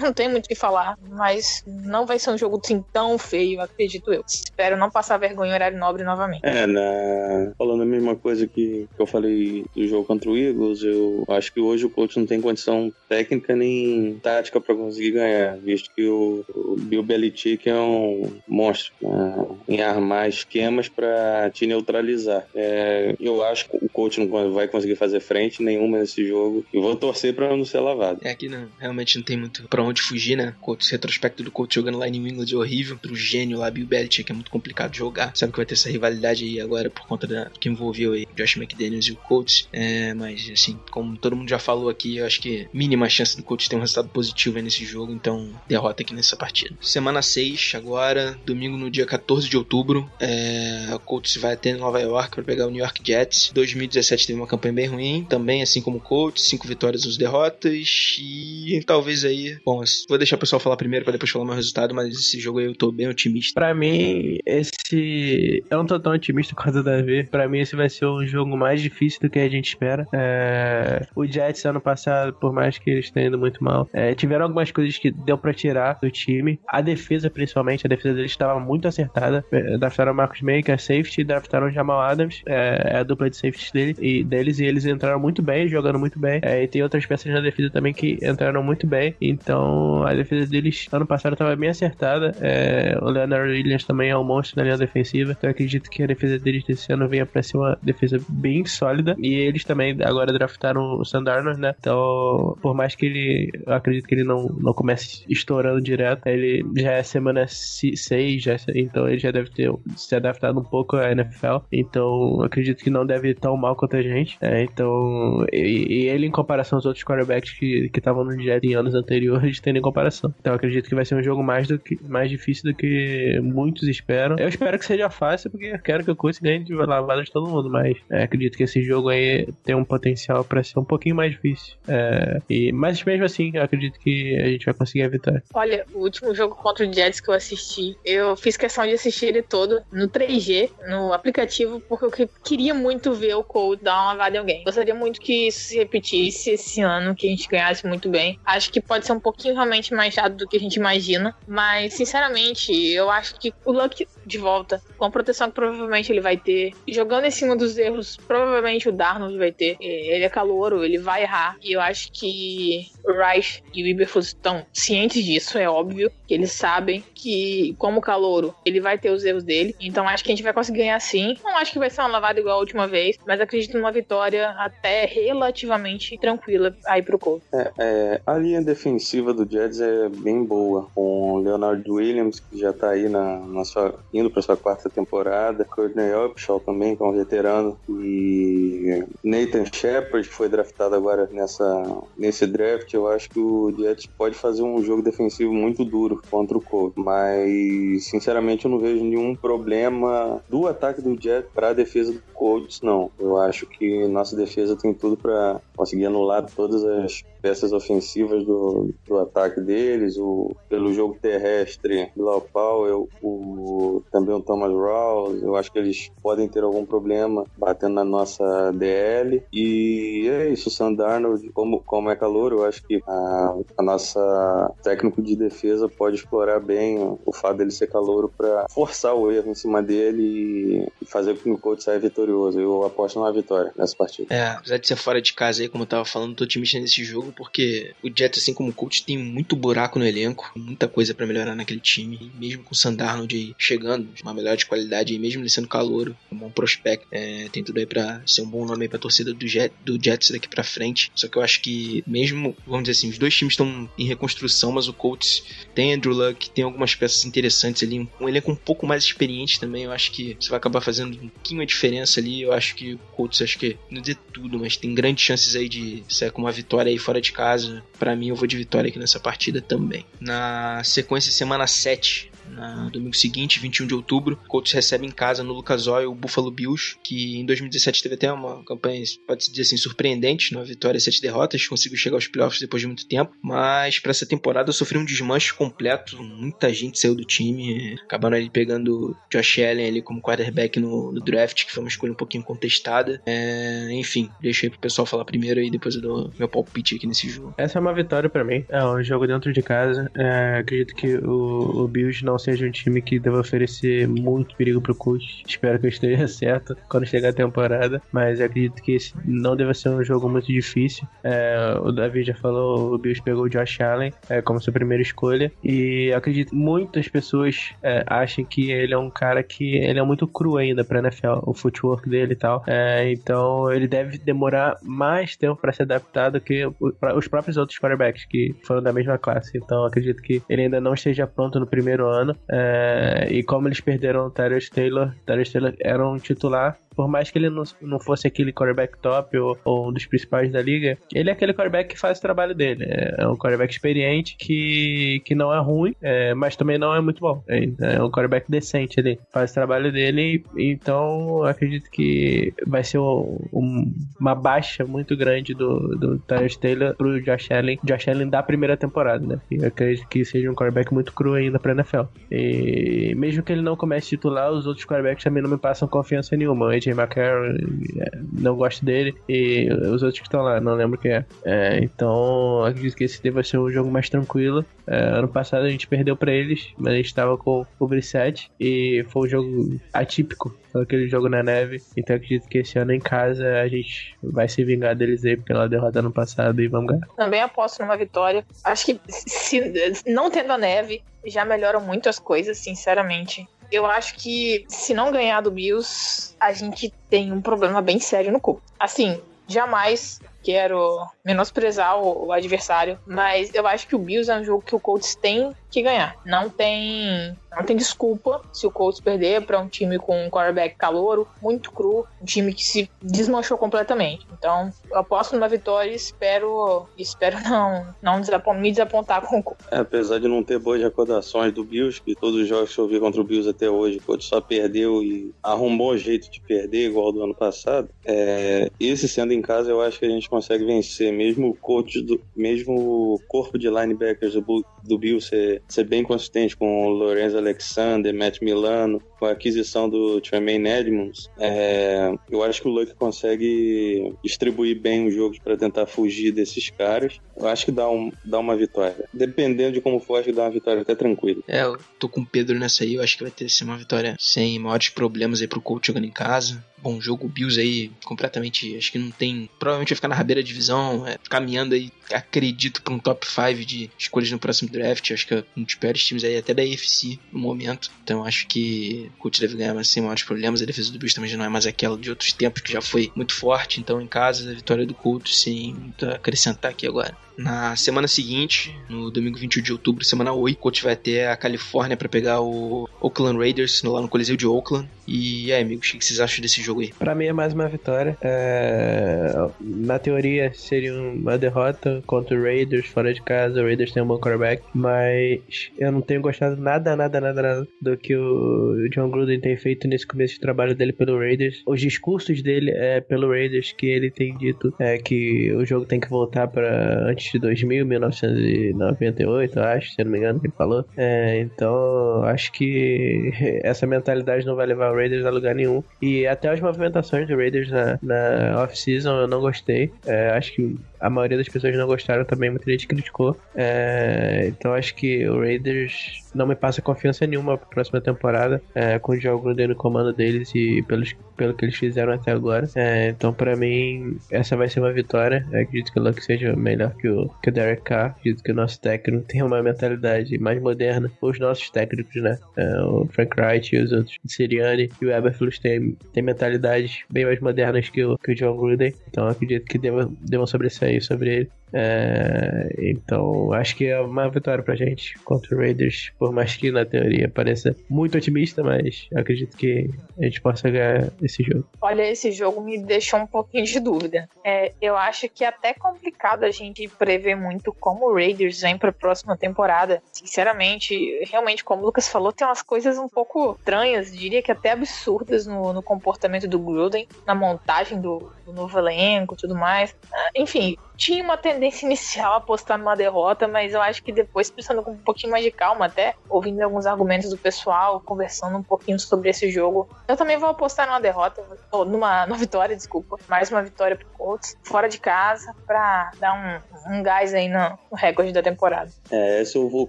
não tem muito o que falar, mas não vai ser um jogo assim, tão feio, acredito eu. Espero não passar vergonha em horário nobre novamente. É, na... falando a mesma coisa que, que eu falei do jogo contra o Eagles, eu acho que hoje o coach não tem condição técnica nem tática para conseguir ganhar, visto que o, o Bill Belichick é um monstro né, em armar esquemas para te neutralizar. É, eu acho que o coach não vai conseguir fazer frente nenhuma nesse jogo e vou torcer para não ser lavado. É, aqui não, realmente não tem muito pra onde fugir, né? O retrospecto do Colts jogando lá em New England é horrível. Pro gênio lá, Bill Belichick, é muito complicado jogar. Sabe que vai ter essa rivalidade aí agora por conta da que envolveu aí Josh McDaniels e o Colts. É, mas, assim, como todo mundo já falou aqui, eu acho que mínima chance do Colts ter um resultado positivo aí nesse jogo. Então, derrota aqui nessa partida. Semana 6, agora, domingo no dia 14 de outubro, é, o Colts vai até Nova York para pegar o New York Jets. 2017 teve uma campanha bem ruim, também assim como o Colts, 5 vitórias, 11 derrotas e talvez aí, bom, vou deixar o pessoal falar primeiro para depois falar meu resultado, mas esse jogo aí eu tô bem otimista. Pra mim, esse. Eu não tô tão otimista quanto o Davi. Pra mim, esse vai ser o jogo mais difícil do que a gente espera. É... O Jets, ano passado, por mais que eles tenham ido muito mal, é, tiveram algumas coisas que deu pra tirar do time. A defesa, principalmente, a defesa deles estava muito acertada. É, Draftaram o Marcus May, que é safety, draftaram Jamal Adams, é, é a dupla de safety dele, e, deles, e eles entraram muito bem, jogando muito bem. É, e tem outras peças na defesa também que entraram muito bem. Então, a defesa deles, ano passado, estava bem acertada. É, o Leonard Williams também é um monstro na linha defensiva. Então, acredito que a defesa deles desse ano venha pra ser uma defesa bem sólida. E eles também agora draftaram o Sandarno, né? Então, por mais que ele. Acredito que ele não, não comece estourando direto, ele já é semana 6, já, então ele já deve ter se adaptado um pouco à NFL. Então, acredito que não deve ir tão mal quanto a gente. É, então, e, e ele, em comparação aos outros quarterbacks que estavam no Jet em anos anteriores, tem em comparação. Então, acredito que vai ser um jogo mais, do que, mais difícil do que muitos esperam. Eu espero que seja fácil, porque eu quero que o Colts ganhe de lavada de todo mundo, mas é, acredito que esse jogo aí tem um potencial para ser um pouquinho mais difícil. É, e, mas mesmo assim, eu acredito que a gente vai conseguir a vitória. Olha, o último jogo contra o Jets que eu assisti, eu fiz questão de assistir ele todo no 3G, no aplicativo, porque eu queria muito ver o Cold dar uma lavada em alguém. Gostaria muito que isso se repetisse esse ano, que a gente ganhasse muito bem. Acho que pode ser um pouquinho realmente mais chato do que a gente imagina, mas sinceramente, eu acho que o Luck de volta, com a proteção que provavelmente ele vai ter, jogando em cima dos erros, provavelmente o Darnold vai ter. Ele é calouro, ele vai errar. E eu acho que o Rice e o Iberfus estão cientes disso, é óbvio, que eles sabem que, como calouro, ele vai ter os erros dele. Então acho que a gente vai conseguir ganhar sim. Não acho que vai ser uma lavada igual a última vez, mas acredito numa vitória até relativamente tranquila aí pro Colts. É, é, a linha defensiva do Jets é bem boa, com o Leonard Williams, que já tá aí na, na sua, indo para sua quarta temporada, Courtney Upshaw também, que é um veterano, e Nathan Shepard, que foi draftado agora nessa, nesse draft. Eu acho que o Jets pode fazer um jogo defensivo muito duro contra o Colts, mas sinceramente eu não vejo nenhum problema do ataque do Jets para a defesa do Colts, não. Eu acho que nossa defesa tem tudo para conseguir anular todas as peças ofensivas do, do ataque deles, o, pelo jogo terrestre, Bilal Powell, o, também o Thomas Rawls, eu acho que eles podem ter algum problema batendo na nossa DL, e é isso, o Sandarno, como, como é calor, eu acho que a, a nossa técnico de defesa pode explorar bem o fato dele ser calouro para forçar o erro em cima dele e fazer com que o coach saia vitorioso. Eu aposto numa vitória nessa partida. É, apesar de ser fora de casa aí, como eu tava falando, tô otimista nesse jogo, porque o Jets, assim como o Colts, tem muito buraco no elenco, muita coisa para melhorar naquele time. E mesmo com o Sandarnold aí chegando, uma melhor de qualidade, e mesmo ele sendo calouro, um bom prospecto, é, tem tudo aí pra ser um bom nome pra torcida do, Jet, do Jets daqui pra frente. Só que eu acho que, mesmo, vamos dizer assim, os dois times estão em reconstrução, mas o Colts tem Andrew Luck, tem algumas peças interessantes ali, um elenco um pouco mais experiente também. Eu acho que isso vai acabar fazendo um pouquinho a diferença ali. Eu acho que o Colts, acho que, não dizer tudo, mas tem grandes chances aí de sair com uma vitória aí fora de casa. Para mim, eu vou de vitória aqui nessa partida também. Na sequência, semana 7, no domingo seguinte, 21 de outubro, o Colts recebe em casa no Lucas Oil o Buffalo Bills, que em 2017 teve até uma campanha, pode-se dizer assim, surpreendente, numa vitória e sete derrotas, conseguiu chegar aos playoffs depois de muito tempo, mas para essa temporada sofreu um desmanche completo, muita gente saiu do time, acabaram ali pegando Josh Allen ali como quarterback no, no draft, que foi uma escolha um pouquinho contestada. É, enfim, deixa aí pro pessoal falar primeiro e depois eu dou meu palpite aqui nesse jogo. Essa é uma vitória para mim, é um jogo dentro de casa, é, acredito que o, o Bills não seja um time que deva oferecer muito perigo pro Colts. Espero que eu esteja certo quando chegar a temporada, mas acredito que esse não deva ser um jogo muito difícil. É, o Davi já falou, o Bills pegou o Josh Allen é, como sua primeira escolha e acredito que muitas pessoas é, acham que ele é um cara que ele é muito cru ainda pra NFL, o footwork dele e tal. É, então ele deve demorar mais tempo para se adaptar do que os próprios outros quarterbacks que foram da mesma classe. Então acredito que ele ainda não esteja pronto no primeiro ano. É, e como eles perderam o Tyrese Taylor, Tyrese Taylor era um titular por mais que ele não, não fosse aquele quarterback top ou, ou um dos principais da liga, ele é aquele quarterback que faz o trabalho dele. É um quarterback experiente que, que não é ruim, é, mas também não é muito bom. É, é um quarterback decente ali, faz o trabalho dele, então acredito que vai ser um, um, uma baixa muito grande do, do Tyrese Taylor pro Josh Allen, Josh Allen da primeira temporada, né? Eu acredito que seja um quarterback muito cru ainda pra NFL. E mesmo que ele não comece titular, os outros quarterbacks também não me passam confiança nenhuma. O AJ McCarron, é, não gosto dele, e os outros que estão lá, não lembro quem é. é então, acredito que esse deva ser um jogo mais tranquilo. É, ano passado a gente perdeu para eles, mas a gente estava com o Brissette e foi um jogo atípico, aquele jogo na neve. Então acredito que esse ano em casa a gente vai se vingar deles aí pela derrota no passado e vamos ganhar. Também aposto numa vitória. Acho que se, não tendo a neve, já melhora muito as coisas, sinceramente. Eu acho que se não ganhar do Bills, a gente tem um problema bem sério no corpo. Assim, jamais quero menosprezar o, o, adversário, mas eu acho que o Bills é um jogo que o Colts tem que ganhar. Não tem, não tem desculpa se o Colts perder para um time com um quarterback calouro, muito cru, um time que se desmanchou completamente. Então, eu aposto numa vitória e espero, espero não, não desapont, me desapontar com o Colts. É, apesar de não ter boas recordações do Bills, que todos os jogos que eu vi contra o Bills até hoje, o Colts só perdeu e arrumou um jeito de perder, igual do ano passado. É, esse sendo em casa, eu acho que a gente consegue vencer, mesmo o coach do, mesmo corpo de linebackers do, do Bill ser, ser bem consistente com o Lorenzo Alexander, Matt Milano, com a aquisição do Tremaine Edmonds, é, eu acho que o Luck consegue distribuir bem os jogos para tentar fugir desses caras. Eu acho que dá, um, dá uma vitória. Dependendo de como for, acho que dá uma vitória até tranquila. É, eu tô com o Pedro nessa aí, eu acho que vai ter ser uma vitória sem maiores problemas aí pro coach jogando em casa bom jogo. O Bills aí completamente, acho que não tem. Provavelmente vai ficar na rabeira da divisão, é, caminhando aí, acredito, para um top 5 de escolhas no próximo draft. Acho que é um dos piores times aí, até da AFC no momento. Então acho que Colts deve ganhar, mas sem maiores problemas. A defesa do Bills também já não é mais aquela de outros tempos, que já foi muito forte. Então em casa, a vitória do Colts, sem muito a acrescentar aqui agora. Na semana seguinte, no domingo 21 de outubro, semana 8, o Colts vai até a Califórnia para pegar o Oakland Raiders lá no Coliseu de Oakland. E aí, amigos, o que vocês acham desse jogo aí? Pra mim é mais uma vitória. É... Na teoria seria uma derrota contra o Raiders fora de casa. O Raiders tem um bom quarterback, mas eu não tenho gostado nada, nada, nada, nada do que o John Gruden tem feito nesse começo de trabalho dele pelo Raiders. Os discursos dele é pelo Raiders que ele tem dito é que o jogo tem que voltar para antes de 2000, 1998, acho, se não me engano, ele falou. É, então, acho que essa mentalidade não vai levar o Raiders a lugar nenhum. E até as movimentações do Raiders na, na off-season eu não gostei. É, acho que a maioria das pessoas não gostaram também, muita gente criticou. É, então acho que o Raiders não me passa confiança nenhuma pra próxima temporada, é, com o Joe Gruden no comando deles e pelos, pelo que eles fizeram até agora. É, então, para mim, essa vai ser uma vitória. Acredito que o Luck seja melhor que o, que o Derek Carr. Acredito que o nosso técnico tenha uma mentalidade mais moderna. Os nossos técnicos, né? É, o Frank Wright e os outros, o Sirianni e o Eberflus têm, têm mentalidades bem mais modernas que o, que o John Gruden. Então, acredito que devam, devam sobressair sobre ele. É, então, acho que é uma vitória pra gente contra o Raiders, por mais que na teoria pareça muito otimista, mas acredito que a gente possa ganhar esse jogo. Olha, esse jogo me deixou um pouquinho de dúvida. É, eu acho que é até complicado a gente prever muito como o Raiders vem pra próxima temporada. Sinceramente, realmente, como o Lucas falou, tem umas coisas um pouco estranhas, diria que até absurdas no, no comportamento do Gruden, na montagem do, do novo elenco tudo mais. Ah, enfim, tinha uma tendência inicial a apostar numa derrota, mas eu acho que depois, pensando com um pouquinho mais de calma, até ouvindo alguns argumentos do pessoal, conversando um pouquinho sobre esse jogo, eu também vou apostar numa derrota, ou numa, numa vitória, desculpa, mais uma vitória pro Colts, fora de casa, pra dar um, um gás aí no, no recorde da temporada. É, esse eu vou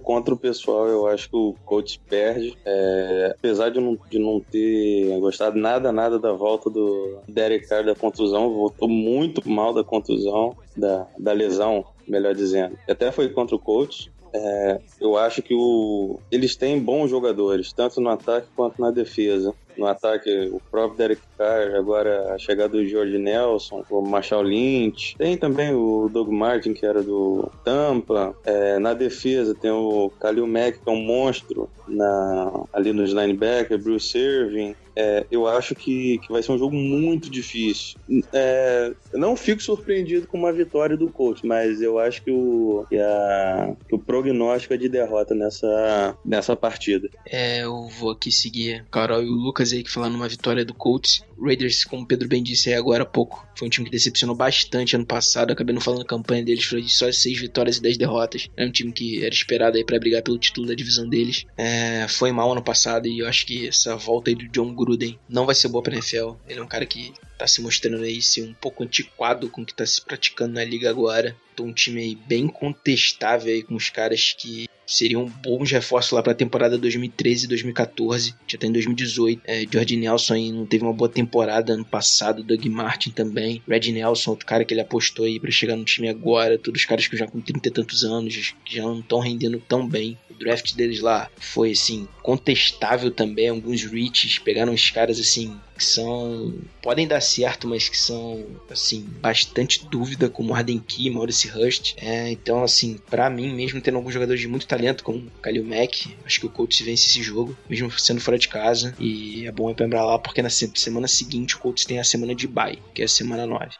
contra o pessoal, eu acho que o Colts perde, é, apesar de não, de não ter gostado nada, nada da volta do Derek Carr da contusão, voltou muito mal da contusão, da, da lesão, melhor dizendo. Até foi contra o coach. É, eu acho que o, eles têm bons jogadores, tanto no ataque quanto na defesa. No ataque, o próprio Derek Carr, agora a chegada do George Nelson, o Marshall Lynch. Tem também o Doug Martin, que era do Tampa. É, na defesa tem o Khalil Mack, que é um monstro na, ali nos linebackers, Bruce Irving. É, eu acho que, que vai ser um jogo muito difícil. É, não fico surpreendido com uma vitória do coach, mas eu acho que o, que, a, que o prognóstico é de derrota nessa, nessa partida. É, eu vou aqui seguir Carol e o Lucas aí que falaram numa vitória do Colts. Raiders, como o Pedro bem disse aí agora há pouco, foi um time que decepcionou bastante ano passado. Acabei não falando a campanha deles, foi só 6 vitórias e 10 derrotas. É um time que era esperado aí para brigar pelo título da divisão deles. É, foi mal ano passado e eu acho que essa volta aí do John Gruden não vai ser boa pra NFL. Ele é um cara que tá se mostrando aí ser um pouco antiquado com o que tá se praticando na liga agora. Tô um time aí bem contestável aí com os caras que seriam bons reforços lá pra temporada 2013 e 2014. Já tá em 2018. É, George Nelson aí não teve uma boa temporada ano passado. Doug Martin também. Red Nelson, outro cara que ele apostou aí pra chegar no time agora. Todos os caras que já com 30 e tantos anos, que já não estão rendendo tão bem. O draft deles lá foi assim, contestável também. Alguns reaches pegaram os caras assim que são. podem dar certo, mas que são, assim, bastante dúvida, como Arden Key, Maurice Hurst. É, então, assim, para mim, mesmo tendo alguns jogadores de muito talento, como Kalil Mack, acho que o Colts vence esse jogo, mesmo sendo fora de casa. E é bom ir lembrar lá, porque na semana seguinte o Colts tem a semana de bye, que é a semana 9.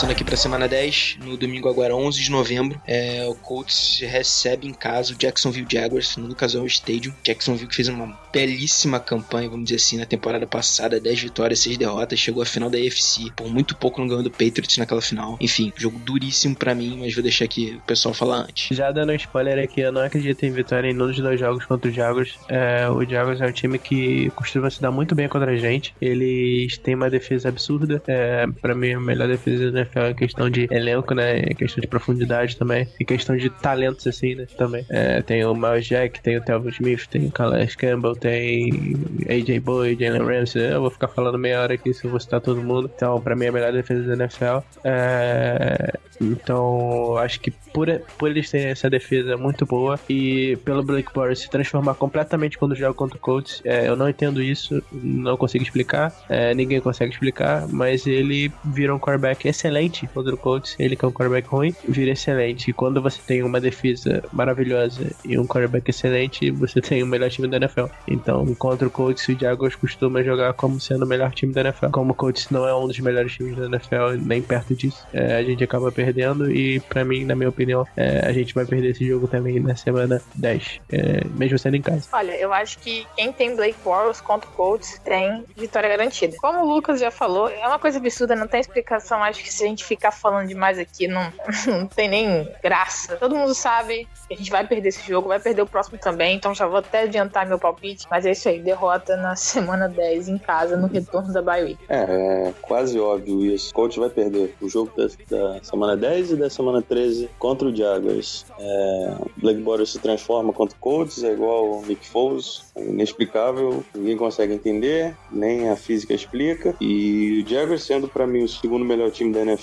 Passando aqui pra semana 10, no domingo agora 11 de novembro, é, o Colts recebe em casa o Jacksonville Jaguars no Lucas Oil Stadium. Jacksonville que fez uma belíssima campanha, vamos dizer assim, na temporada passada, 10 vitórias, 6 derrotas, chegou à final da AFC, por muito pouco não ganhou do Patriots naquela final. Enfim, jogo duríssimo pra mim, mas vou deixar aqui o pessoal falar antes. Já dando um spoiler aqui, eu não acredito em vitória em nenhum dos dois jogos contra o Jaguars. É, o Jaguars é um time que costuma se dar muito bem contra a gente. Eles têm uma defesa absurda. É, pra mim, a melhor defesa da NFL é questão de elenco, né? É questão de profundidade também. E questão de talentos, assim, né? Também. É, tem o Miles Jack, tem o Telvin Smith, tem o Calais Campbell, tem AJ Boyd, Jalen Ramsey. Eu vou ficar falando meia hora aqui se eu vou citar todo mundo. Então, pra mim, é a melhor defesa da NFL. É, então, acho que por, por eles terem essa defesa muito boa e pelo Blake Bortles se transformar completamente quando joga contra o Colts, é, eu não entendo isso, não consigo explicar, é, ninguém consegue explicar, mas ele vira um quarterback excelente contra o Colts, ele que é um quarterback ruim, vira excelente. E quando você tem uma defesa maravilhosa e um quarterback excelente, você tem o melhor time da NFL. Então, contra o Colts, o Jaguars costuma jogar como sendo o melhor time da NFL. Como o Colts não é um dos melhores times da NFL, nem perto disso, é, a gente acaba perdendo e, pra mim, na minha opinião, é, a gente vai perder esse jogo também na semana 10, é, mesmo sendo em casa. Olha, eu acho que quem tem Blake Bortles contra o Colts tem vitória garantida. Como o Lucas já falou, é uma coisa absurda, não tem explicação. Acho que a gente ficar falando demais aqui, não, não tem nem graça. Todo mundo sabe que a gente vai perder esse jogo, vai perder o próximo também, então já vou até adiantar meu palpite. Mas é isso aí, derrota na semana 10 em casa, no retorno da week. É, é quase óbvio isso. O coach vai perder o jogo da, da semana 10 e da semana 13 contra o Jaguars. É, Blake Bortles se transforma contra o Colts, é igual o Nick Foles, é inexplicável, ninguém consegue entender, nem a física explica. E o Jaguars sendo para mim o segundo melhor time da NFL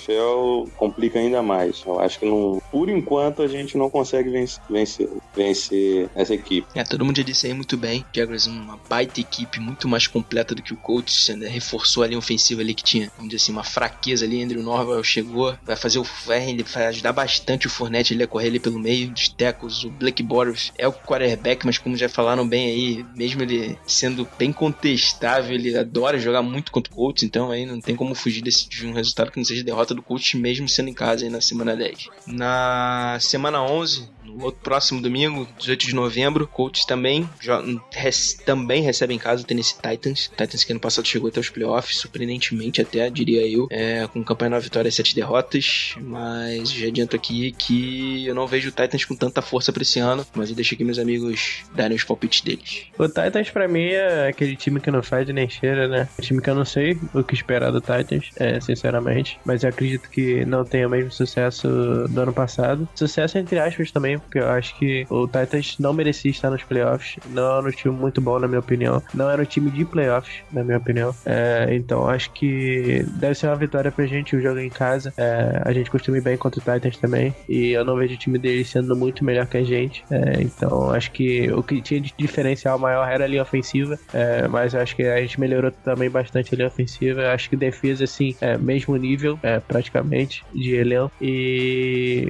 complica ainda mais. Eu acho que não, por enquanto a gente não consegue vencer, vencer, vencer essa equipe. É, todo mundo já disse aí muito bem. Jaguars é uma baita equipe, muito mais completa do que o Colts. Né? Reforçou ali a ofensiva ali que tinha, vamos dizer assim, uma fraqueza ali. Andrew Norwell chegou, vai fazer o vai, vai ajudar bastante o Fournette ele a correr ali pelo meio dos tecos. O Blake Bortles é o quarterback, mas como já falaram bem aí, mesmo ele sendo bem contestável, ele adora jogar muito contra o Colts, então aí não tem como fugir desse, de um resultado que não seja derrota do Colts, mesmo sendo em casa aí na semana 10. Na semana 11, no outro próximo domingo, 18 de novembro, Colts também, também recebe em casa o Tennessee Titans. Titans que ano passado chegou até os playoffs, surpreendentemente até, diria eu, é, com campanha 9 vitórias e 7 derrotas. Mas já adianto aqui que eu não vejo o Titans com tanta força pra esse ano, mas eu deixo aqui meus amigos darem os palpites deles. O Titans pra mim é aquele time que não faz nem cheira, né? Um time que eu não sei o que esperar do Titans, é, sinceramente. Mas eu acredito que não tenha o mesmo sucesso do ano passado. Sucesso entre aspas também, porque eu acho que o Titans não merecia estar nos playoffs. Não era um time muito bom, na minha opinião. Não era um time de playoffs, na minha opinião. É, então acho que deve ser uma vitória pra gente o jogo em casa. É, a gente costuma ir bem contra o Titans também. E eu não vejo o time deles sendo muito melhor que a gente. É, então acho que o que tinha de diferencial maior era a linha ofensiva. É, mas acho que a gente melhorou também bastante a linha ofensiva. Acho que defesa, assim, é mesmo nível, é, praticamente, de elenco. E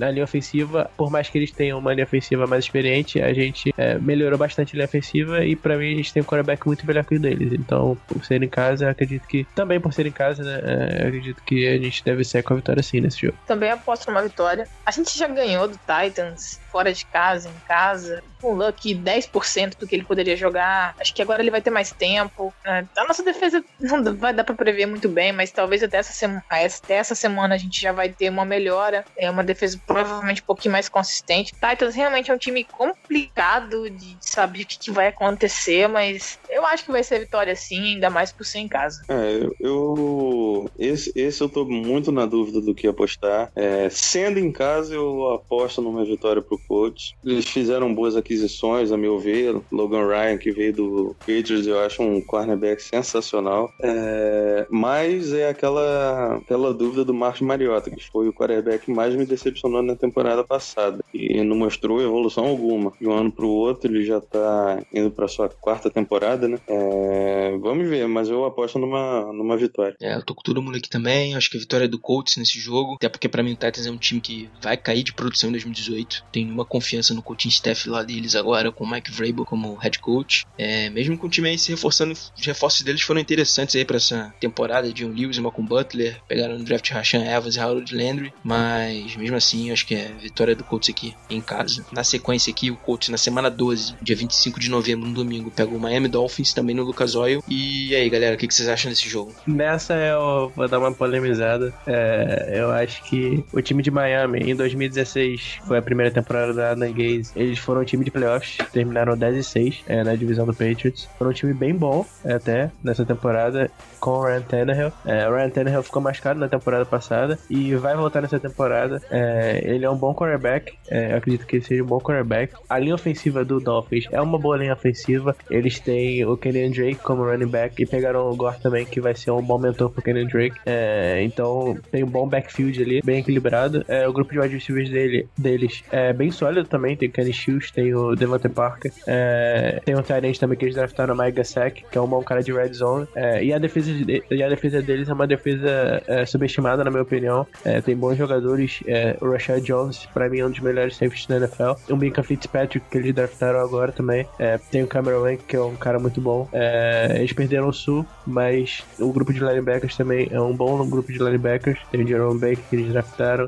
na linha ofensiva, por mais que eles tenham uma linha ofensiva mais experiente, a gente é, melhorou bastante a linha ofensiva e pra mim a gente tem um quarterback muito melhor que o deles. Então, por ser em casa, acredito que, também por ser em casa, né, é, acredito que a gente deve ser com a vitória sim nesse jogo. Também aposto numa vitória. A gente já ganhou do Titans fora de casa, em casa, com o Luck 10% do que ele poderia jogar. Acho que agora ele vai ter mais tempo. É, a nossa defesa não vai dar pra prever muito bem, mas talvez até essa, sema, até essa semana a gente já vai ter uma melhora. É uma defesa provavelmente um pouquinho mais consistente. Titans realmente é um time complicado de saber o que, que vai acontecer, mas eu acho que vai ser vitória sim, ainda mais por ser em casa. É, eu. Esse, esse eu tô muito na dúvida do que apostar. É, sendo em casa, eu aposto numa vitória pro Colts. Eles fizeram boas aquisições, a meu ver. Logan Ryan, que veio do Patriots, eu acho um cornerback sensacional. É, mas é aquela, aquela dúvida do Marcos Mariota, que foi o quarterback que mais me decepcionou na temporada passada. E não mostrou evolução alguma. De um ano pro outro, ele já tá indo pra sua quarta temporada, né? É, vamos ver, mas eu aposto numa, numa vitória. É, eu tô com todo mundo aqui também. Acho que a vitória é do Colts nesse jogo. Até porque pra mim o Titans é um time que vai cair de produção em 2018. Tenho uma confiança no coaching staff lá deles agora, com o Mike Vrabel como head coach. É, mesmo com o time aí se reforçando, os reforços deles foram interessantes aí pra essa temporada. John Lewis e Malcolm Butler. Pegaram no draft Rashan Evans e Harold Landry. Mas mesmo assim, acho que é vitória do Colts aqui em casa. Na sequência aqui, o Colts na semana 12, dia 25 de novembro, no domingo, pega o Miami Dolphins também no Lucas Oil. E aí, galera, o que, que vocês acham desse jogo? Nessa eu vou dar uma polemizada. É, eu acho que o time de Miami em 2016 foi a primeira temporada da Adam Gaze. Eles foram um time de playoffs, terminaram 10 e 6 é, na divisão do Patriots. Foram um time bem bom até nessa temporada com o Ryan Tannehill. É, o Ryan Tannehill ficou machucado na temporada passada e vai voltar nessa temporada. É, ele é um bom quarterback. É, acredito que ele seja um bom quarterback. A linha ofensiva do Dolphins é uma boa linha ofensiva. Eles têm o Kenyan Drake como running back e pegaram o Gore também, que vai ser um bom mentor pro Kenyan Drake. É, então tem um bom backfield ali, bem equilibrado. É, o grupo de wide receivers dele, deles é sólido também. Tem o Kenny Shields, tem o Devontae Parker. É, tem o Tyrant também que eles draftaram, o Mike Gasek, que é um bom cara de red zone. É, e, a defesa de, e a defesa deles é uma defesa é, subestimada, na minha opinião. É, tem bons jogadores. É, o Rashad Jones, pra mim, é um dos melhores safeties da NFL. O Minka Fitzpatrick, que eles draftaram agora também. É, tem o Cameron Wayne, que é um cara muito bom. Eles perderam o Sul, mas o grupo de linebackers também é um bom grupo de linebackers. Tem o Jerome Baker, que eles draftaram.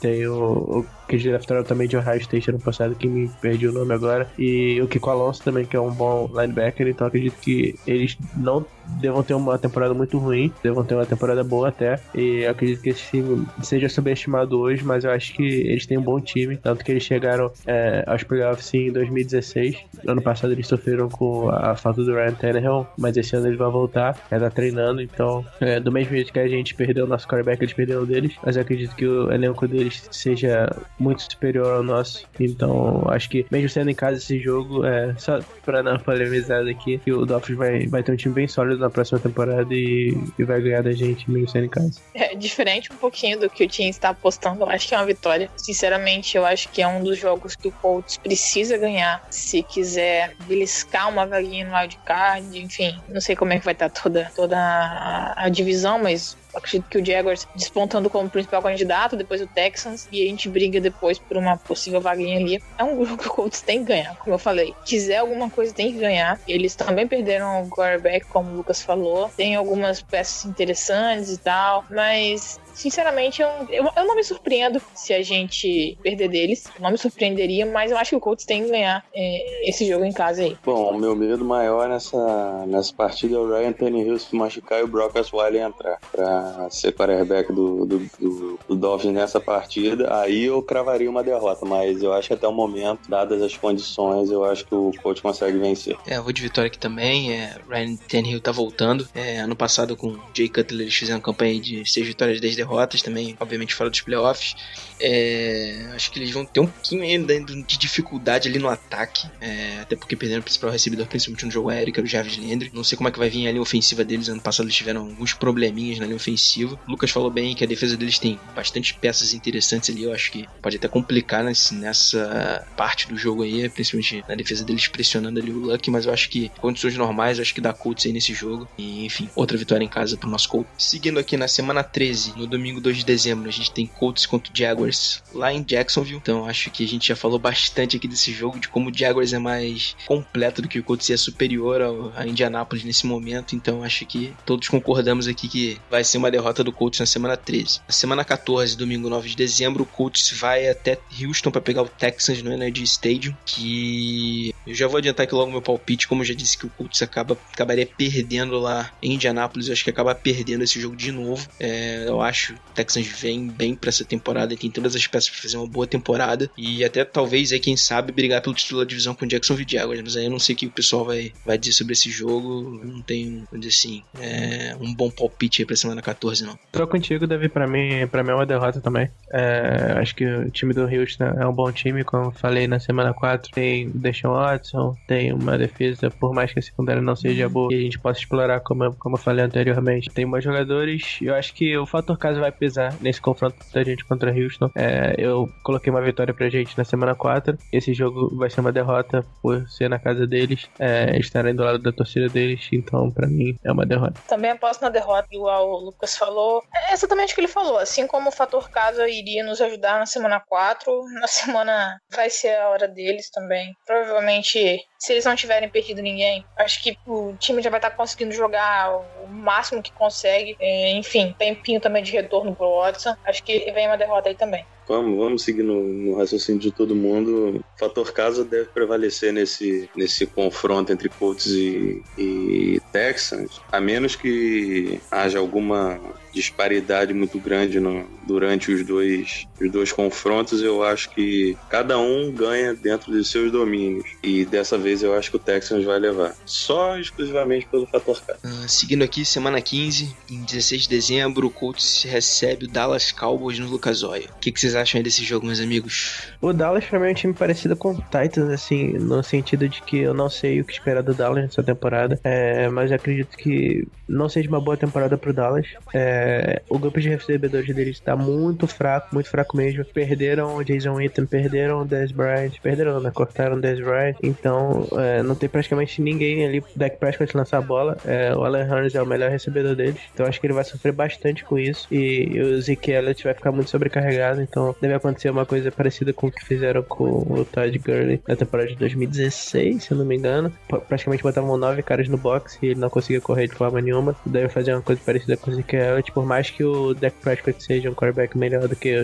Tem o, o que draftaram também de Ohio State ano passado, que me perdi o nome agora. E o Kiko Alonso também, que é um bom linebacker. Então acredito que eles não devam ter uma temporada muito ruim, devam ter uma temporada boa até. E acredito que esse time seja subestimado hoje, mas eu acho que eles têm um bom time. Tanto que eles chegaram é, aos playoffs em 2016. Ano passado eles sofreram com a falta do Ryan Tannehill, mas esse ano eles vão voltar, já tá treinando. Então, é, do mesmo jeito que a gente perdeu o nosso quarterback, eles perderam o deles. Mas eu acredito que o elenco deles seja muito superior ao nosso. Então, acho que mesmo sendo em casa esse jogo, é, só pra dar uma polemizada aqui, que o Dolphins vai, vai ter um time bem sólido na próxima temporada e, e vai ganhar da gente mesmo sendo em casa. É diferente um pouquinho do que o time está apostando. Eu acho que é uma vitória. Sinceramente, eu acho que é um dos jogos que o Colts precisa ganhar se quiser beliscar uma vaguinha no wildcard. Enfim, não sei como é que vai estar toda, toda a divisão, mas acredito que o Jaguars despontando como principal candidato, depois o Texans, e a gente briga depois por uma possível vaguinha ali. É um jogo que o Colts tem que ganhar, como eu falei. Quiser alguma coisa, tem que ganhar. Eles também perderam o quarterback, como o Lucas falou. Tem algumas peças interessantes e tal, mas sinceramente, eu, eu, eu, não me surpreendo se a gente perder deles. Não me surpreenderia, mas eu acho que o Colts tem que ganhar é, esse jogo em casa aí. Bom, o meu medo maior nessa, nessa partida é o Ryan Tannehill se machucar e o Brock Osweiler entrar pra ser quarterback do, do, do, do Dolphins nessa partida. Aí eu cravaria uma derrota, mas eu acho que até o momento, dadas as condições, eu acho que o Colts consegue vencer. É, eu vou de vitória aqui também. É, Ryan Tannehill tá voltando. É, ano passado com o Jay Cutler eles fizeram campanha de seis vitórias, 10 derrotas derrotas também, obviamente fora dos playoffs. É, acho que eles vão ter um pouquinho ainda de dificuldade ali no ataque, é, até porque perderam o principal recebedor, principalmente no jogo aéreo, que era o Jarvis Landry. Não sei como é que vai vir a linha ofensiva deles. Ano passado eles tiveram alguns probleminhas na linha ofensiva. O Lucas falou bem que a defesa deles tem bastante peças interessantes ali. Eu acho que pode até complicar nesse, nessa parte do jogo aí, principalmente na defesa deles pressionando ali o Luck, mas eu acho que condições normais, acho que dá Colts aí nesse jogo. E enfim, outra vitória em casa pro nosso Colts. Seguindo aqui na semana 13, no domingo 2 de dezembro, a gente tem Colts contra Jaguars lá em Jacksonville. Então acho que a gente já falou bastante aqui desse jogo, de como o Jaguars é mais completo do que o Colts e é superior ao, a Indianapolis nesse momento. Então acho que todos concordamos aqui que vai ser uma derrota do Colts na semana 13. Na semana 14, domingo 9 de dezembro, o Colts vai até Houston para pegar o Texans no Energy Stadium, que eu já vou adiantar aqui logo meu palpite, como eu já disse que o Colts acaba, acabaria perdendo lá em Indianapolis, eu acho que acaba perdendo esse jogo de novo. É, eu acho que o Texans vem bem para essa temporada e tem todas as peças para fazer uma boa temporada e até talvez aí quem sabe brigar pelo título da divisão com o Jacksonville Jaguars, mas aí eu não sei o que o pessoal vai, vai dizer sobre esse jogo, eu não tenho, vamos dizer assim, é, um bom palpite aí pra semana 14 não. Tô contigo, Davi, pra mim, pra mim é uma derrota também. É, acho que o time do Houston é um bom time, como eu falei na semana 4. Tem o Deshaun Watson, tem uma defesa, por mais que a secundária não seja boa, e a gente possa explorar, como eu, como eu falei anteriormente. Tem bons jogadores, eu acho que o fator caso vai pesar nesse confronto da gente contra Houston. É, eu coloquei uma vitória pra gente na semana 4. Esse jogo vai ser uma derrota por ser na casa deles, é, estarem do lado da torcida deles, então pra mim é uma derrota. Também aposto na derrota, igual o Lucas falou. É exatamente o que ele falou. Assim como o fator casa iria nos ajudar na semana 4, na semana vai ser a hora deles também. Provavelmente, se eles não tiverem perdido ninguém, acho que o time já vai estar conseguindo jogar o máximo que consegue. É, enfim, tempinho também de retorno pro Watson. Acho que vem uma derrota aí também. Vamos, vamos seguir no, no, raciocínio de todo mundo. O fator casa deve prevalecer nesse, nesse confronto entre Colts e, e Texans, a menos que haja alguma disparidade muito grande no, durante os dois, os dois confrontos. Eu acho que cada um ganha dentro de seus domínios. E dessa vez eu acho que o Texans vai levar. Só exclusivamente pelo fator casa. Uh, seguindo aqui, semana 15, em 16 de dezembro, o Colts recebe o Dallas Cowboys no Lucas Oil. O que, que vocês acham aí desse jogo, meus amigos? O Dallas pra mim é um time parecido com o Titans, assim, no sentido de que eu não sei o que esperar do Dallas nessa temporada, é, mas acredito que não seja uma boa temporada pro Dallas. É, o grupo de recebedores deles está muito fraco, muito fraco mesmo. Perderam o Jason Witten, perderam o Dez Bryant, perderam, né? Cortaram o Dez Bryant, então é, não tem praticamente ninguém ali. Dak Prescott lançar a bola, é, o Alan Hurns é o melhor recebedor deles, então acho que ele vai sofrer bastante com isso. E o Zeke Elliott vai ficar muito sobrecarregado, então deve acontecer uma coisa parecida com o que fizeram com o Todd Gurley na temporada de 2016, se eu não me engano. Praticamente botavam nove caras no box e ele não conseguia correr de forma nenhuma. Deve fazer uma coisa parecida com o Zeke Elliott, por mais que o Dak Prescott seja um quarterback melhor do que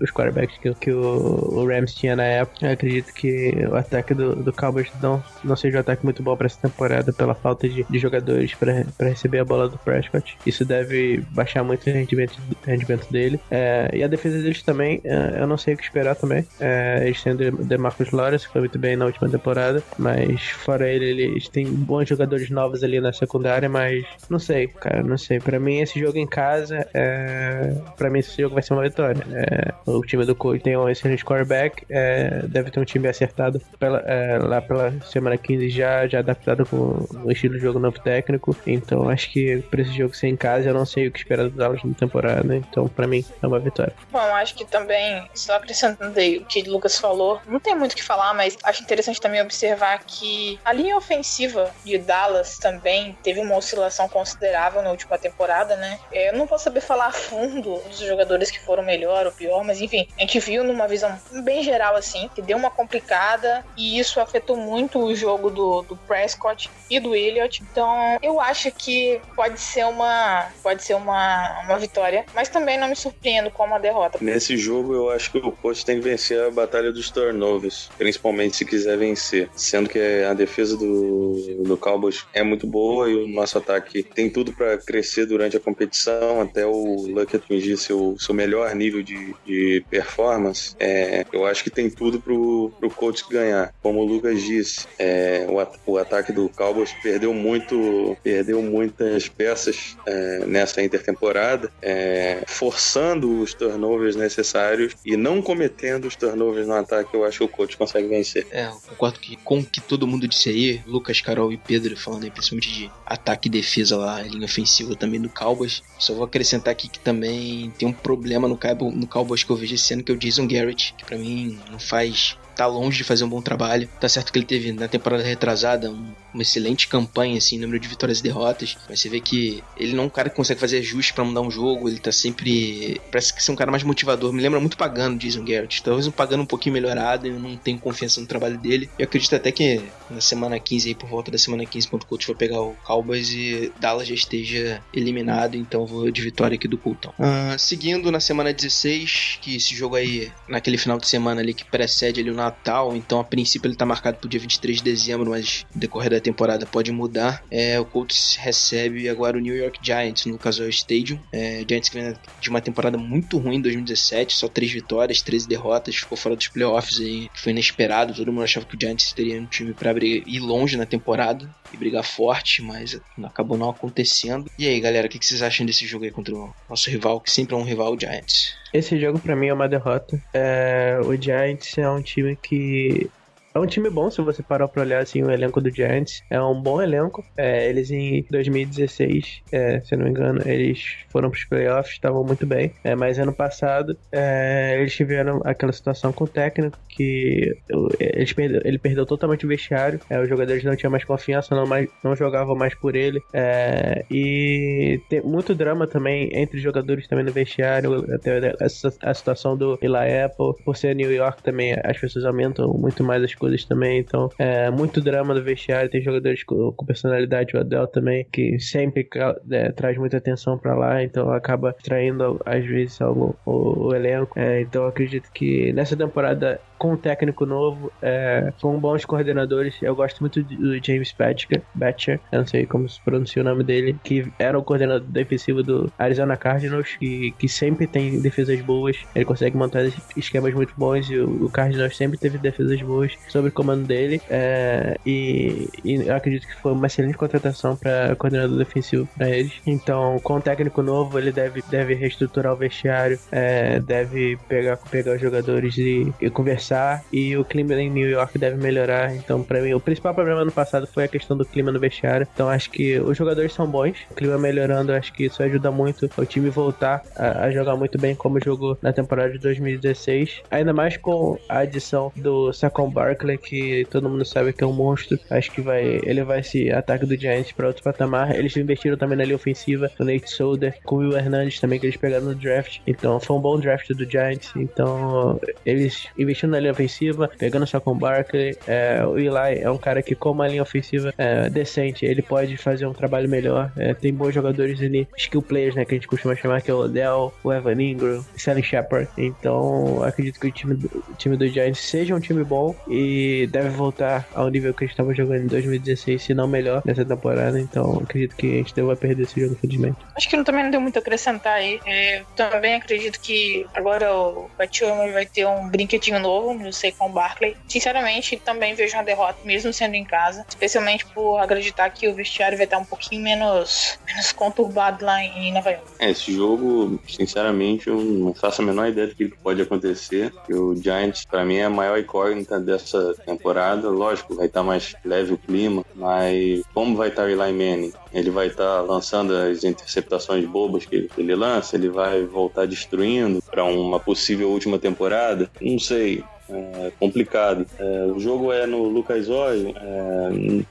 os quarterbacks que, que o, Rams tinha na época. Eu acredito que o ataque do, do Cowboys não, não seja um ataque muito bom para essa temporada pela falta de, de jogadores para receber a bola do Prescott. Isso deve baixar muito o rendimento, rendimento dele. É, e a defesa deles também, eu não sei o que esperar também. É, eles têm o DeMarcus Lawrence, que foi muito bem na última temporada, mas fora ele, eles têm bons jogadores novos ali na secundária, mas não sei, cara, não sei. Para mim, esse jogo em casa, é, para mim, esse jogo vai ser uma vitória. É, o time do Colts tem um excelente quarterback, é, deve ter um time acertado pela, é, lá pela semana 15 já, já adaptado com o estilo de jogo novo técnico. Então, acho que para esse jogo ser em casa, eu não sei o que esperar dos Dallas na temporada. Então, para mim, é uma vitória. Bom, acho que também, só acrescentando aí o que o Lucas falou, não tem muito o que falar, mas acho interessante também observar que a linha ofensiva de Dallas também teve uma oscilação considerável na última temporada, né? Eu não vou saber falar a fundo dos jogadores que foram melhor ou pior, mas enfim, a gente viu numa visão bem geral assim, que deu uma complicada e isso afetou muito o jogo do, do Prescott e do Elliott. Então, eu acho que pode ser uma pode ser uma, uma vitória, mas também não me surpreendo com uma derrota. Nesse jogo, eu acho que o coach tem que vencer a batalha dos turnovers, principalmente se quiser vencer. Sendo que a defesa do, do Cowboys é muito boa, e o nosso ataque tem tudo para crescer durante a competição até o Luck atingir seu, seu melhor nível de, de performance. É, eu acho que tem tudo pro, pro Colts ganhar. Como o Lucas disse, é, o, o ataque do Cowboys perdeu muito, perdeu muitas peças é, nessa intertemporada, é, forçando os turnovers necessários e não cometendo os turnovers no ataque. Eu acho que o Colts consegue vencer. É, eu concordo que, com o que todo mundo disse aí, Lucas, Carol e Pedro falando aí principalmente de ataque e defesa lá, linha ofensiva também do Cowboys. Só vou acrescentar aqui que também tem um problema no, Cowboy- no Cowboys que eu vejo esse ano, que é o Jason Garrett, que pra mim não faz tá longe de fazer um bom trabalho. Tá certo que ele teve na temporada retrasada um- uma excelente campanha, assim, número de vitórias e derrotas. Mas você vê que ele não é um cara que consegue fazer ajuste pra mudar um jogo. Ele tá sempre. Parece que ser um cara mais motivador. Me lembra muito Pagano, Jason Garrett. Talvez um Pagano um pouquinho melhorado. Eu não tenho confiança no trabalho dele. Eu acredito até que na semana 15, aí, por volta da semana 15, quando o Coach vai pegar o Cowboys e Dallas já esteja eliminado. Então vou de vitória aqui do Coltão. Ah, seguindo na semana 16, que esse jogo aí, naquele final de semana ali que precede ali o Natal, então a princípio ele tá marcado pro dia 23 de dezembro, mas no decorrer da temporada pode mudar. É, o Colts recebe agora o New York Giants no Casal Stadium. É, Giants que vem de uma temporada muito ruim em 2017, só 3 vitórias, 13 derrotas, ficou fora dos playoffs aí, foi inesperado. Todo mundo achava que o Giants teria um time brigar- ir longe na temporada e brigar forte, mas acabou não acontecendo. E aí, galera, o que vocês acham desse jogo aí contra o nosso rival, que sempre é um rival, o Giants? Esse jogo pra mim é uma derrota. É, o Giants é um time que. É um time bom se você parar pra olhar assim, o elenco do Giants. É um bom elenco. É, eles em 2016, é, se eu não me engano, eles foram pros playoffs, estavam muito bem. É, mas ano passado é, eles tiveram aquela situação com o técnico que o- eles perdeu, ele perdeu totalmente o vestiário. É, os jogadores não tinham mais confiança, não, mais, não jogavam mais por ele. É, e tem muito drama também entre os jogadores também no vestiário. Até essa, a situação do Eli Apple, por ser New York também, as pessoas aumentam muito mais as coisas também. Então, é muito drama no vestiário. Tem jogadores com, com personalidade, o Adel também, que sempre é, traz muita atenção pra lá. Então, acaba traindo às vezes o, o, o elenco. É, então, acredito que nessa temporada com um técnico novo, é, com bons coordenadores. Eu gosto muito do James Batcher, Batcher, eu não sei como se pronuncia o nome dele, que era o coordenador defensivo do Arizona Cardinals, que, que sempre tem defesas boas. Ele consegue montar esquemas muito bons e o, o Cardinals sempre teve defesas boas sob o comando dele. É, e, e acredito que foi uma excelente contratação para coordenador defensivo para eles. Então, com um técnico novo, ele deve, deve reestruturar o vestiário, é, deve pegar, pegar os jogadores e, e conversar. E o clima em New York deve melhorar. Então, para mim, o principal problema no passado foi a questão do clima no vestiário. Então, acho que os jogadores são bons, o clima melhorando, acho que isso ajuda muito o time voltar a, a jogar muito bem como jogou na temporada de 2016. Ainda mais com a adição do Saquon Que todo mundo sabe que é um monstro. Acho que vai, ele vai se ataque do Giants para outro patamar. Eles investiram também na linha ofensiva, no Nate Solder, com o Will Hernandez também, que eles pegaram no draft. Então, foi um bom draft do Giants. Então, eles investiram na linha ofensiva, pegando só com o Barkley. É, o Eli é um cara que, com uma linha ofensiva é, decente, ele pode fazer um trabalho melhor. É, tem bons jogadores ali, skill players, né, que a gente costuma chamar, que é o Odell, o Evan Ingram, Sally Shepard. Então, acredito que o time, o time do Giants seja um time bom e deve voltar ao nível que a gente estava jogando em 2016, se não melhor, nessa temporada. Então, acredito que a gente deve perder esse jogo, infelizmente. Acho que não- também não deu muito a acrescentar aí. É, também acredito que agora o Homer vai ter um brinquedinho novo no Saquon Barkley. Sinceramente, também vejo uma derrota, mesmo sendo em casa. Especialmente por acreditar que o vestiário vai estar um pouquinho menos, menos conturbado lá em Nova York. É, esse jogo, sinceramente, eu não faço a menor ideia do que pode acontecer. O Giants, pra mim, é a maior incógnita dessa temporada. Lógico, vai estar mais leve o clima, mas como vai estar o Eli Manning? Ele vai estar lançando as interceptações bobas que ele lança? Ele vai voltar destruindo para uma possível última temporada? Não sei. É complicado. É, o jogo é no Lucas Oil.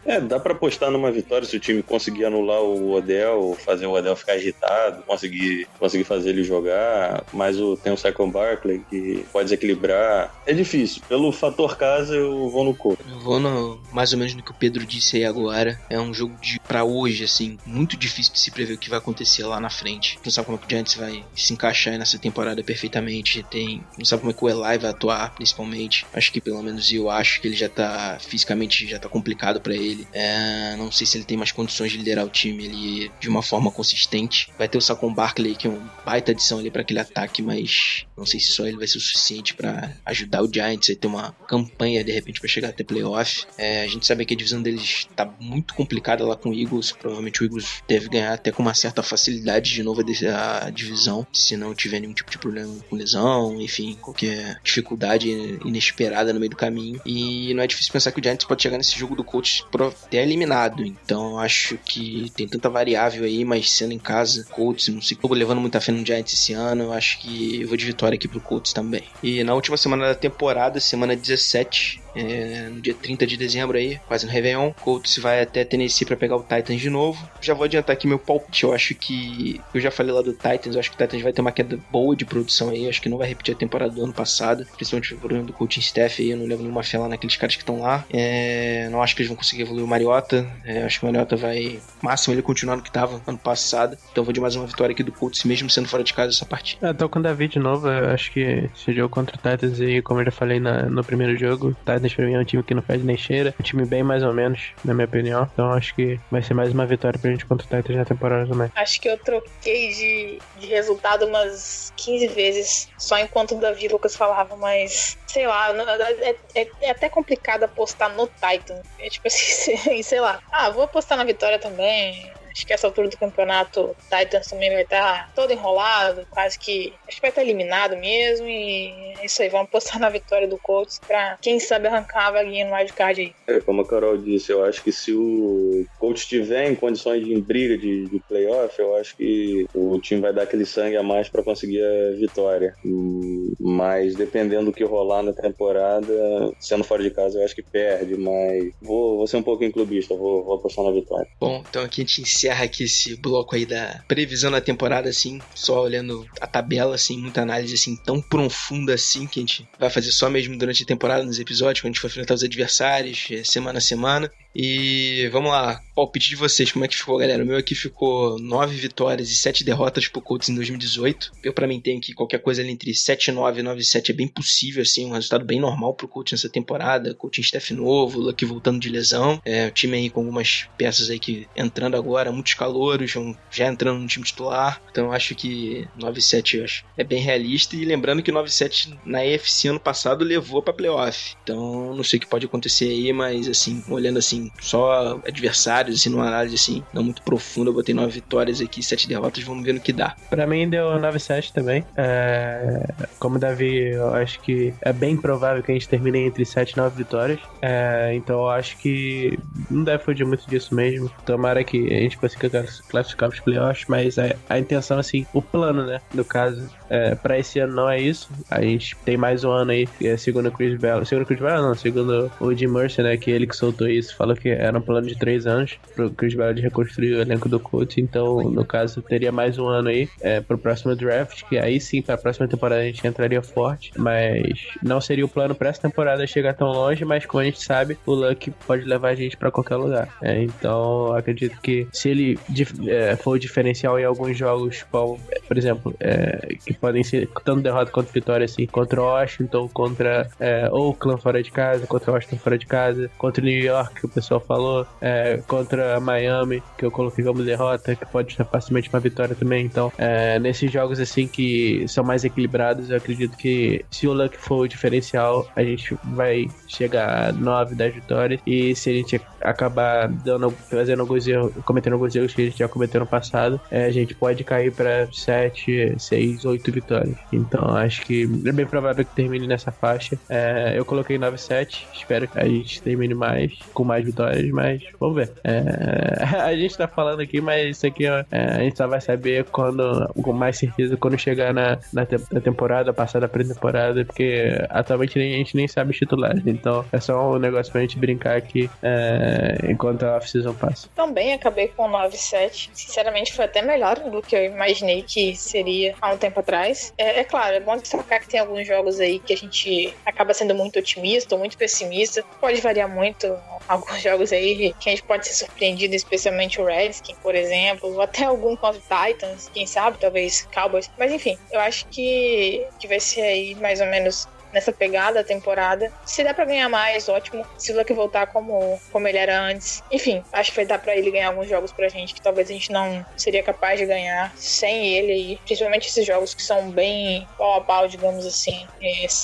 É, é, dá pra apostar numa vitória se o time conseguir anular o Odell, fazer o Odell ficar agitado, conseguir, conseguir fazer ele jogar. Mas o, tem o Saquon Barkley que pode desequilibrar. É difícil. Pelo fator casa, eu vou no Colts. Eu vou no, mais ou menos no que o Pedro disse aí agora. É um jogo de para hoje, assim, muito difícil de se prever o que vai acontecer lá na frente. Não sabe como é que o Giants vai se encaixar nessa temporada perfeitamente. Tem, não sabe como é que o Eli vai atuar, principalmente principalmente. Acho que pelo menos eu acho que ele já tá fisicamente já tá complicado pra ele. É, não sei se ele tem mais condições de liderar o time ali de uma forma consistente. Vai ter o Saquon Barkley, que é um baita adição ali para aquele ataque, mas não sei se só ele vai ser o suficiente para ajudar o Giants a ter uma campanha de repente para chegar até playoff. É, a gente sabe que a divisão deles tá muito complicada lá com o Eagles. Provavelmente o Eagles deve ganhar até com uma certa facilidade de novo a divisão, se não tiver nenhum tipo de problema com lesão, enfim, qualquer dificuldade inesperada no meio do caminho. E não é difícil pensar que o Giants pode chegar nesse jogo do coach até eliminado. Então acho que tem tanta variável aí, mas sendo em casa, Colts, não sei, tô levando muita fé no Giants esse ano, eu acho que eu vou de vitória aqui pro Colts também. E na última semana da temporada, semana 17, é, no dia 30 de dezembro aí, quase no Réveillon. Colts vai até Tennessee para pegar o Titans de novo. Já vou adiantar aqui meu palpite. Eu acho que. Eu já falei lá do Titans, eu acho que o Titans vai ter uma queda boa de produção aí. Eu acho que não vai repetir a temporada do ano passado, principalmente o problema do coaching staff aí. Eu não levo nenhuma fé lá naqueles caras que estão lá. É, não acho que eles vão conseguir evoluir o Mariota. É, acho que o Mariota vai. Máximo ele continuar no que tava ano passado. Então vou de mais uma vitória aqui do Colts, mesmo sendo fora de casa essa partida. Eu tô com o David de novo. Eu acho que esse jogo contra o Titans aí, como eu já falei na, no primeiro jogo, o Titans pra mim é um time que não faz nem cheira. Um time bem mais ou menos, na minha opinião. Então acho que vai ser mais uma vitória pra gente contra o Titans na temporada também. Acho que eu troquei de, de resultado umas 15 vezes, só enquanto o Davi e o Lucas falavam, mas sei lá, é, é- é até complicado apostar no Titan. É tipo assim, sei lá, ah, vou apostar na vitória também. Acho que essa altura do campeonato, o Titans também vai estar todo enrolado, quase que. Acho que vai estar eliminado mesmo. E é isso aí, vamos apostar na vitória do Colts pra, quem sabe, arrancar a vaguinha no wildcard aí. É, como a Carol disse, eu acho que se o coach estiver em condições de briga de, de playoff, eu acho que o time vai dar aquele sangue a mais para conseguir a vitória. Hum, Mas dependendo do que rolar na temporada, sendo fora de casa, eu acho que perde. Mas vou, vou ser um pouquinho clubista, vou, vou apostar na vitória. Bom, então aqui a gente encerra aqui esse bloco aí da previsão da temporada, assim, só olhando a tabela, assim, muita análise, assim, tão profunda assim, que a gente vai fazer só mesmo durante a temporada, nos episódios, quando a gente for enfrentar os adversários, eh, semana a semana. E vamos lá, palpite de vocês, como é que ficou, galera? O meu aqui ficou 9 vitórias e 7 derrotas pro Colts em 2018. Eu, pra mim, tenho que qualquer coisa ali entre 7 9 e 9 7 é bem possível, assim, um resultado bem normal pro Colts nessa temporada. Coaching staff novo, Luck voltando de lesão. É, o time aí com algumas peças aí que entrando agora, muitos calouros, já entrando no time titular. Então acho que 9 7 eu acho, é bem realista. E lembrando que 9 7 na EFC ano passado levou pra playoff. Então não sei o que pode acontecer aí, mas assim, olhando assim, só adversários, assim, numa análise assim, não muito profunda, eu botei 9 vitórias aqui, 7 derrotas, vamos ver no que dá. Pra mim deu 9-7 também. É, Como Davi, eu acho que é bem provável que a gente termine entre 7 e 9 vitórias. É, Então eu acho que não deve fugir muito disso mesmo. Tomara que a gente consiga class- classificar os playoffs, mas a, a intenção, assim, o plano, né? No caso, é, pra esse ano não é isso. A gente tem mais um ano aí, é segundo o Chris Bell. Segundo o Chris Bell, não, segundo o Jim Mercer, né? Que ele que soltou isso, falou que era um plano de 3 anos pro Chris de reconstruir o elenco do Colts. Então, no caso, teria mais um ano aí é, pro próximo draft, que aí sim, pra próxima temporada a gente entraria forte. Mas não seria o plano pra essa temporada chegar tão longe, mas como a gente sabe, o Luck pode levar a gente pra qualquer lugar. É, então, acredito que se ele é, for o diferencial em alguns jogos, por exemplo, é, que podem ser tanto derrota quanto vitória, assim, contra Washington, contra é, Oakland fora de casa, contra Washington fora de casa, contra New York, pessoal falou, é, contra Miami, que eu coloquei como derrota, que pode estar facilmente uma vitória também. Então, é, nesses jogos assim que são mais equilibrados, eu acredito que se o Luck for o diferencial, a gente vai chegar a 9, 10 vitórias. E se a gente acabar dando, fazendo alguns erros, cometendo alguns erros que a gente já cometeu no passado, é, a gente pode cair para 7, 6, 8 vitórias. Então, acho que é bem provável que termine nessa faixa. É, eu coloquei 9, 7. Espero que a gente termine mais, com mais vitórias, mas vamos ver. É, a gente tá falando aqui, mas isso aqui é, a gente só vai saber quando, com mais certeza quando chegar na, na, te- na temporada, passar da pré-temporada, porque atualmente a gente nem sabe os titulares. Então é só um negócio pra gente brincar aqui é, enquanto a off-season passa. Também acabei com 9,7. Sinceramente, foi até melhor do que eu imaginei que seria há um tempo atrás. É, é claro, é bom destacar que tem alguns jogos aí que a gente acaba sendo muito otimista ou muito pessimista. Pode variar muito. Alguns jogos aí que a gente pode ser surpreendido, especialmente o Redskins, por exemplo, ou até algum contra Titans, quem sabe, talvez Cowboys. Mas enfim, eu acho que, que vai ser aí mais ou menos nessa pegada temporada. Se der pra ganhar mais, ótimo. Se o Luck voltar como, como ele era antes. Enfim, acho que vai dar pra ele ganhar alguns jogos pra gente que talvez a gente não seria capaz de ganhar sem ele aí. Principalmente esses jogos que são bem pau a pau, digamos assim.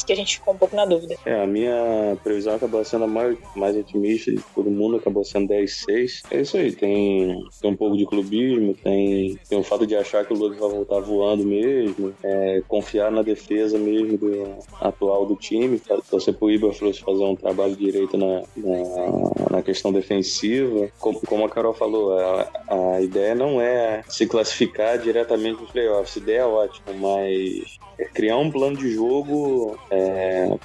Que a gente ficou um pouco na dúvida. É, a minha previsão acabou sendo mais, mais otimista de todo mundo, acabou sendo 10-6. É isso aí, tem, tem um pouco de clubismo, tem, tem o fato de achar que o Lucas vai voltar voando mesmo, é, confiar na defesa mesmo do, atual do time, pra- torcer pro Iberflux fazer um trabalho direito na, na, na questão defensiva. Como, como a Carol falou, a, a ideia não é se classificar diretamente nos playoffs, a ideia é ótima, mas é criar um plano de jogo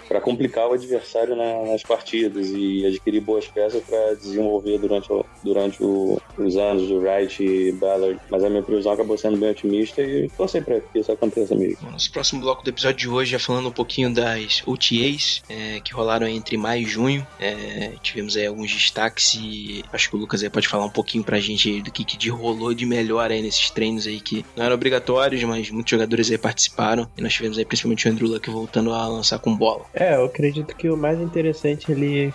para complicar o adversário na- nas partidas e adquirir boas peças para desenvolver durante, o- durante o- os anos do Wright e Ballard. Mas a minha previsão acabou sendo bem otimista e torcer para que isso aconteça mesmo. Nosso próximo bloco do episódio de hoje, já falando um pouquinho das OTAs é, que rolaram entre maio e junho. É, tivemos aí alguns destaques e acho que o Lucas aí pode falar um pouquinho pra gente do que, que rolou de melhor aí nesses treinos aí que não eram obrigatórios, mas muitos jogadores aí participaram. E nós tivemos aí principalmente o Andrew Luck voltando a lançar com bola. É, eu acredito que o mais interessante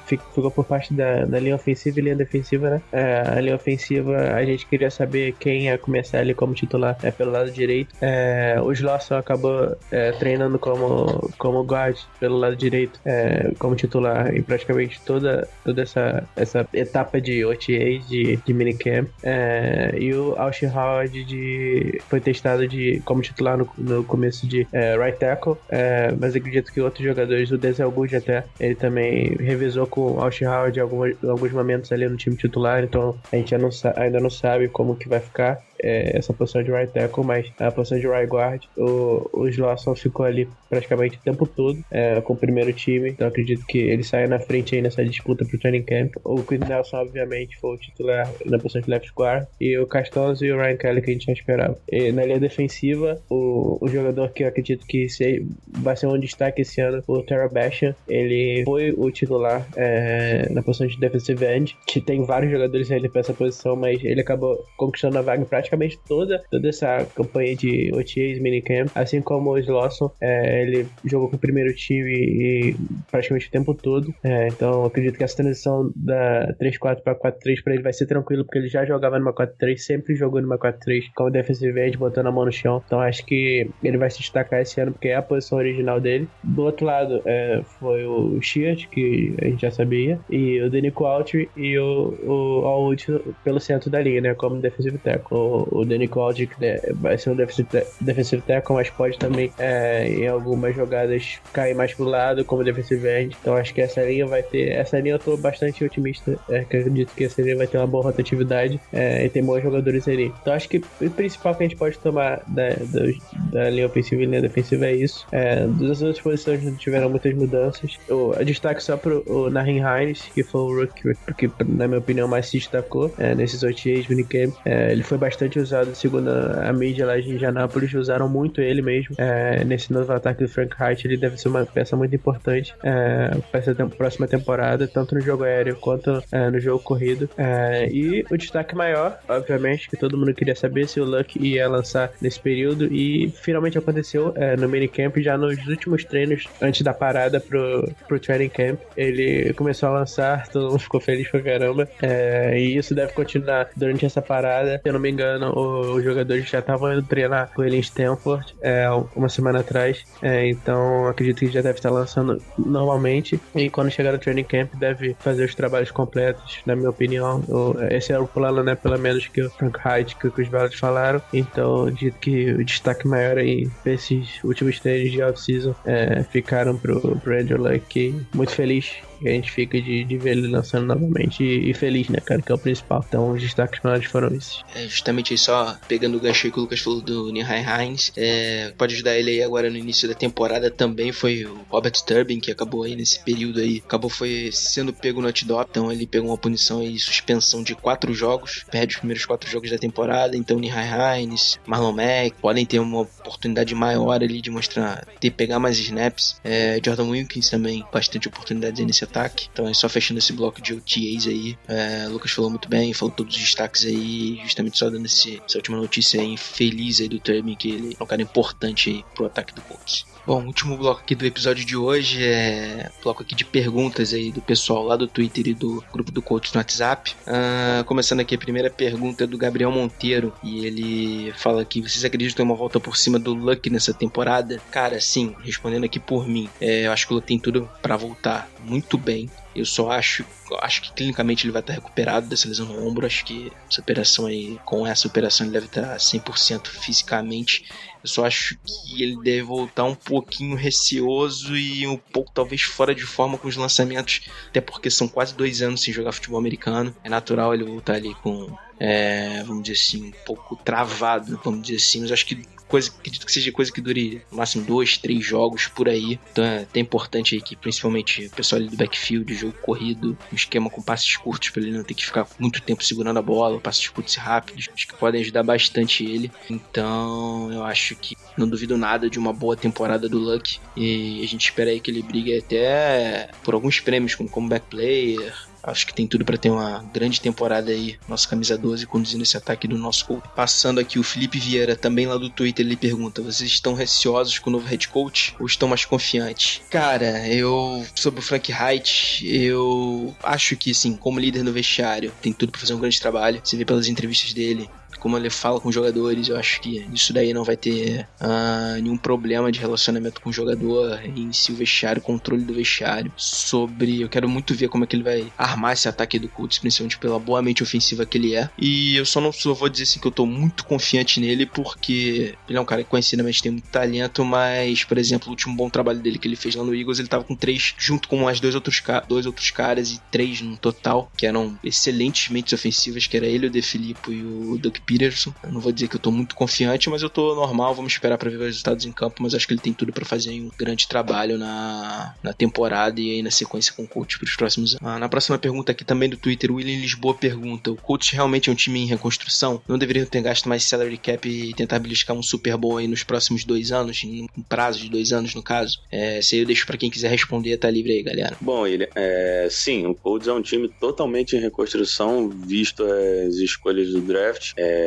fi- ficou por parte da, da linha ofensiva e linha defensiva, né? É, a linha ofensiva, a gente queria saber quem ia começar ali como titular é, pelo lado direito. É, o Slosson acabou é, treinando como, como guard pelo lado direito, é, como titular em praticamente toda, toda essa, essa etapa de OTAs, de, de minicamp. É, e o Austin Howard de, foi testado de, como titular no, no começo de é, right tackle, é, mas acredito que outros jogadores, o Denzel Good até, ele também revezou com o Austin Howard alguns momentos ali no time titular, então a gente não ainda não sabe como que vai ficar é, essa posição de right tackle, mas a posição de right guard, o, o Slosson ficou ali praticamente o tempo todo é, com o primeiro time, então acredito que ele saia na frente aí nessa disputa pro training camp. O Quinn Nelson, obviamente, foi o titular na posição de left guard, e o Castonzo e o Ryan Kelly que a gente já esperava. E na linha defensiva, o, o jogador que eu acredito que se, vai ser um destaque esse ano, o Tara Basham, ele foi o titular é, na posição de defensive end, que tem vários jogadores ali pra essa posição, mas ele acabou conquistando a vaga em praticamente toda, toda essa campanha de OTAs, minicamp, assim como o Slosson, é, ele jogou com o primeiro time e praticamente o tempo todo, é, então acredito que essa transição da 3-4 para 4-3 para ele vai ser tranquilo, porque ele já jogava numa 4-3, sempre jogou numa 4-3 como defensive end, botando a mão no chão, então acho que ele vai se destacar esse ano, porque é a posição original dele. Do outro lado, é, foi o Sheard, que a gente já sabia, e o Denico Altry e o, o Alwood pelo centro da linha, né, como defensive tackle. O, o Altry que né, vai ser um defensive, ta- defensive tackle, mas pode também, é, em algumas jogadas, cair mais pro lado como defensive end. Então acho que essa linha vai ter, essa linha eu tô bastante otimista, é, acredito que essa linha vai ter uma boa rotatividade é, e tem bons jogadores ali. Então acho que o principal que a gente pode tomar da, da, da linha ofensiva e linha defensiva é isso. É, das outras posições não tiveram muitas mudanças. O destaque só pro o Nahin Hines, que foi o rookie que, na minha opinião, mais se destacou é, nesses OTAs, minicamp. É, ele foi bastante usado, segundo a, mídia lá de Indianápolis, usaram muito ele mesmo. É, nesse novo ataque do Frank Wright, ele deve ser uma peça muito importante é, para essa próxima temporada, tanto no jogo aéreo quanto é, no jogo corrido. É, e o destaque maior, obviamente, que todo mundo queria saber se o Luck ia lançar nesse período, e finalmente aconteceu é, no minicamp, já nos últimos treinos, antes da parada pro, pro training camp. Ele começou a lançar, todo mundo ficou feliz pra caramba. É, e isso deve continuar durante essa parada. Se eu não me engano, os jogadores já estavam indo treinar com ele em Stanford é, uma semana atrás. É, então acredito que já deve estar lançando normalmente. E quando chegar no training camp, deve fazer os trabalhos completos, na minha opinião. Esse era o plano, né? Pelo menos que o Frank Height, que, que os Valles falaram. Então acredito que o destaque maior aí desses últimos treinos de off-season é, ficaram pro, pro Andrew Luck. Muito feliz a gente fica de, de ver ele lançando novamente e, e feliz, né, cara, que é o principal. Então os destaques maiores foram esses. É, justamente só pegando o gancho que o Lucas falou do Nihai Hines, é, pode ajudar ele aí agora no início da temporada também foi o Robert Turbin, que acabou aí nesse período aí, acabou foi sendo pego no antidop, então ele pegou uma punição e suspensão de quatro jogos, perde os primeiros quatro jogos da temporada, então Nihai Hines, Marlon Mack podem ter uma oportunidade maior ali de mostrar, de pegar mais snaps, é, Jordan Wilkins também, bastante oportunidades aí nesse ataque. Então é só fechando esse bloco de OTAs aí. É, Lucas falou muito bem, falou todos os destaques aí, justamente só dando esse, essa última notícia aí feliz aí do Turbin, que ele é um cara importante aí pro ataque do Colts. Bom, último bloco aqui do episódio de hoje é bloco aqui de perguntas aí do pessoal lá do Twitter e do grupo do Coach no WhatsApp. Ah, começando aqui a primeira pergunta é do Gabriel Monteiro e ele fala que vocês acreditam em uma volta por cima do Luck nessa temporada? Cara, sim, respondendo aqui por mim, é, eu acho que o Luck tem tudo para voltar muito bem. Eu só acho, acho que clinicamente ele vai estar recuperado dessa lesão no ombro. Acho que essa operação aí, com essa operação, ele deve estar 100% fisicamente. Eu só acho que ele deve voltar um pouquinho receoso e um pouco talvez fora de forma com os lançamentos, até porque são quase dois anos sem jogar futebol americano. É natural ele voltar ali com, é, vamos dizer assim, um pouco travado, vamos dizer assim, mas acho que coisa, acredito que seja coisa que dure no máximo dois, três jogos por aí. Então é até importante aí que principalmente o pessoal ali do backfield, jogo corrido, um esquema com passes curtos para ele não ter que ficar muito tempo segurando a bola, passes curtos e rápidos, acho que podem ajudar bastante ele. Então eu acho que não duvido nada de uma boa temporada do Luck e a gente espera aí que ele brigue até por alguns prêmios como comeback player, Acho que tem tudo para ter uma grande temporada aí, nossa camisa 12 conduzindo esse ataque do nosso coach. Passando aqui o Felipe Vieira, também lá do Twitter, ele pergunta: vocês estão receosos com o novo head coach ou estão mais confiantes? Cara, eu sobre o Frank Wright, eu acho que sim, como líder no vestiário, tem tudo para fazer um grande trabalho. Você vê pelas entrevistas dele, como ele fala com os jogadores, eu acho que isso daí não vai ter ah, nenhum problema de relacionamento com o jogador em si, o vestiário, controle do vestiário. Sobre. Eu quero muito ver como é que ele vai armar esse ataque do Colts, principalmente pela boa mente ofensiva que ele é. E eu só não só vou dizer assim que eu tô muito confiante nele, porque ele é um cara que conhecidamente tem muito talento, mas, por exemplo, o último bom trabalho dele que ele fez lá no Eagles, ele tava com três, junto com mais dois outros, dois outros caras, e três no total, que eram excelentes mentes ofensivas, que era ele, o De Filippo e o Doug Peterson. Eu não vou dizer que eu tô muito confiante, mas eu tô normal, vamos esperar para ver os resultados em campo, mas acho que ele tem tudo para fazer um grande trabalho na, na temporada e aí na sequência com o coach para os próximos anos. Ah, na próxima pergunta aqui também do Twitter, o William Lisboa pergunta: o coach realmente é um time em reconstrução? Não deveriam ter gasto mais salary cap e tentar beliscar um Super Bowl aí nos próximos dois anos, em um prazo de dois anos no caso? É, se aí eu deixo para quem quiser responder, tá livre aí, galera. Bom, ele, é, sim, o Colts é um time totalmente em reconstrução, visto as escolhas do draft. É,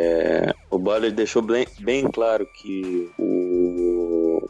o Butler deixou bem, bem claro que o,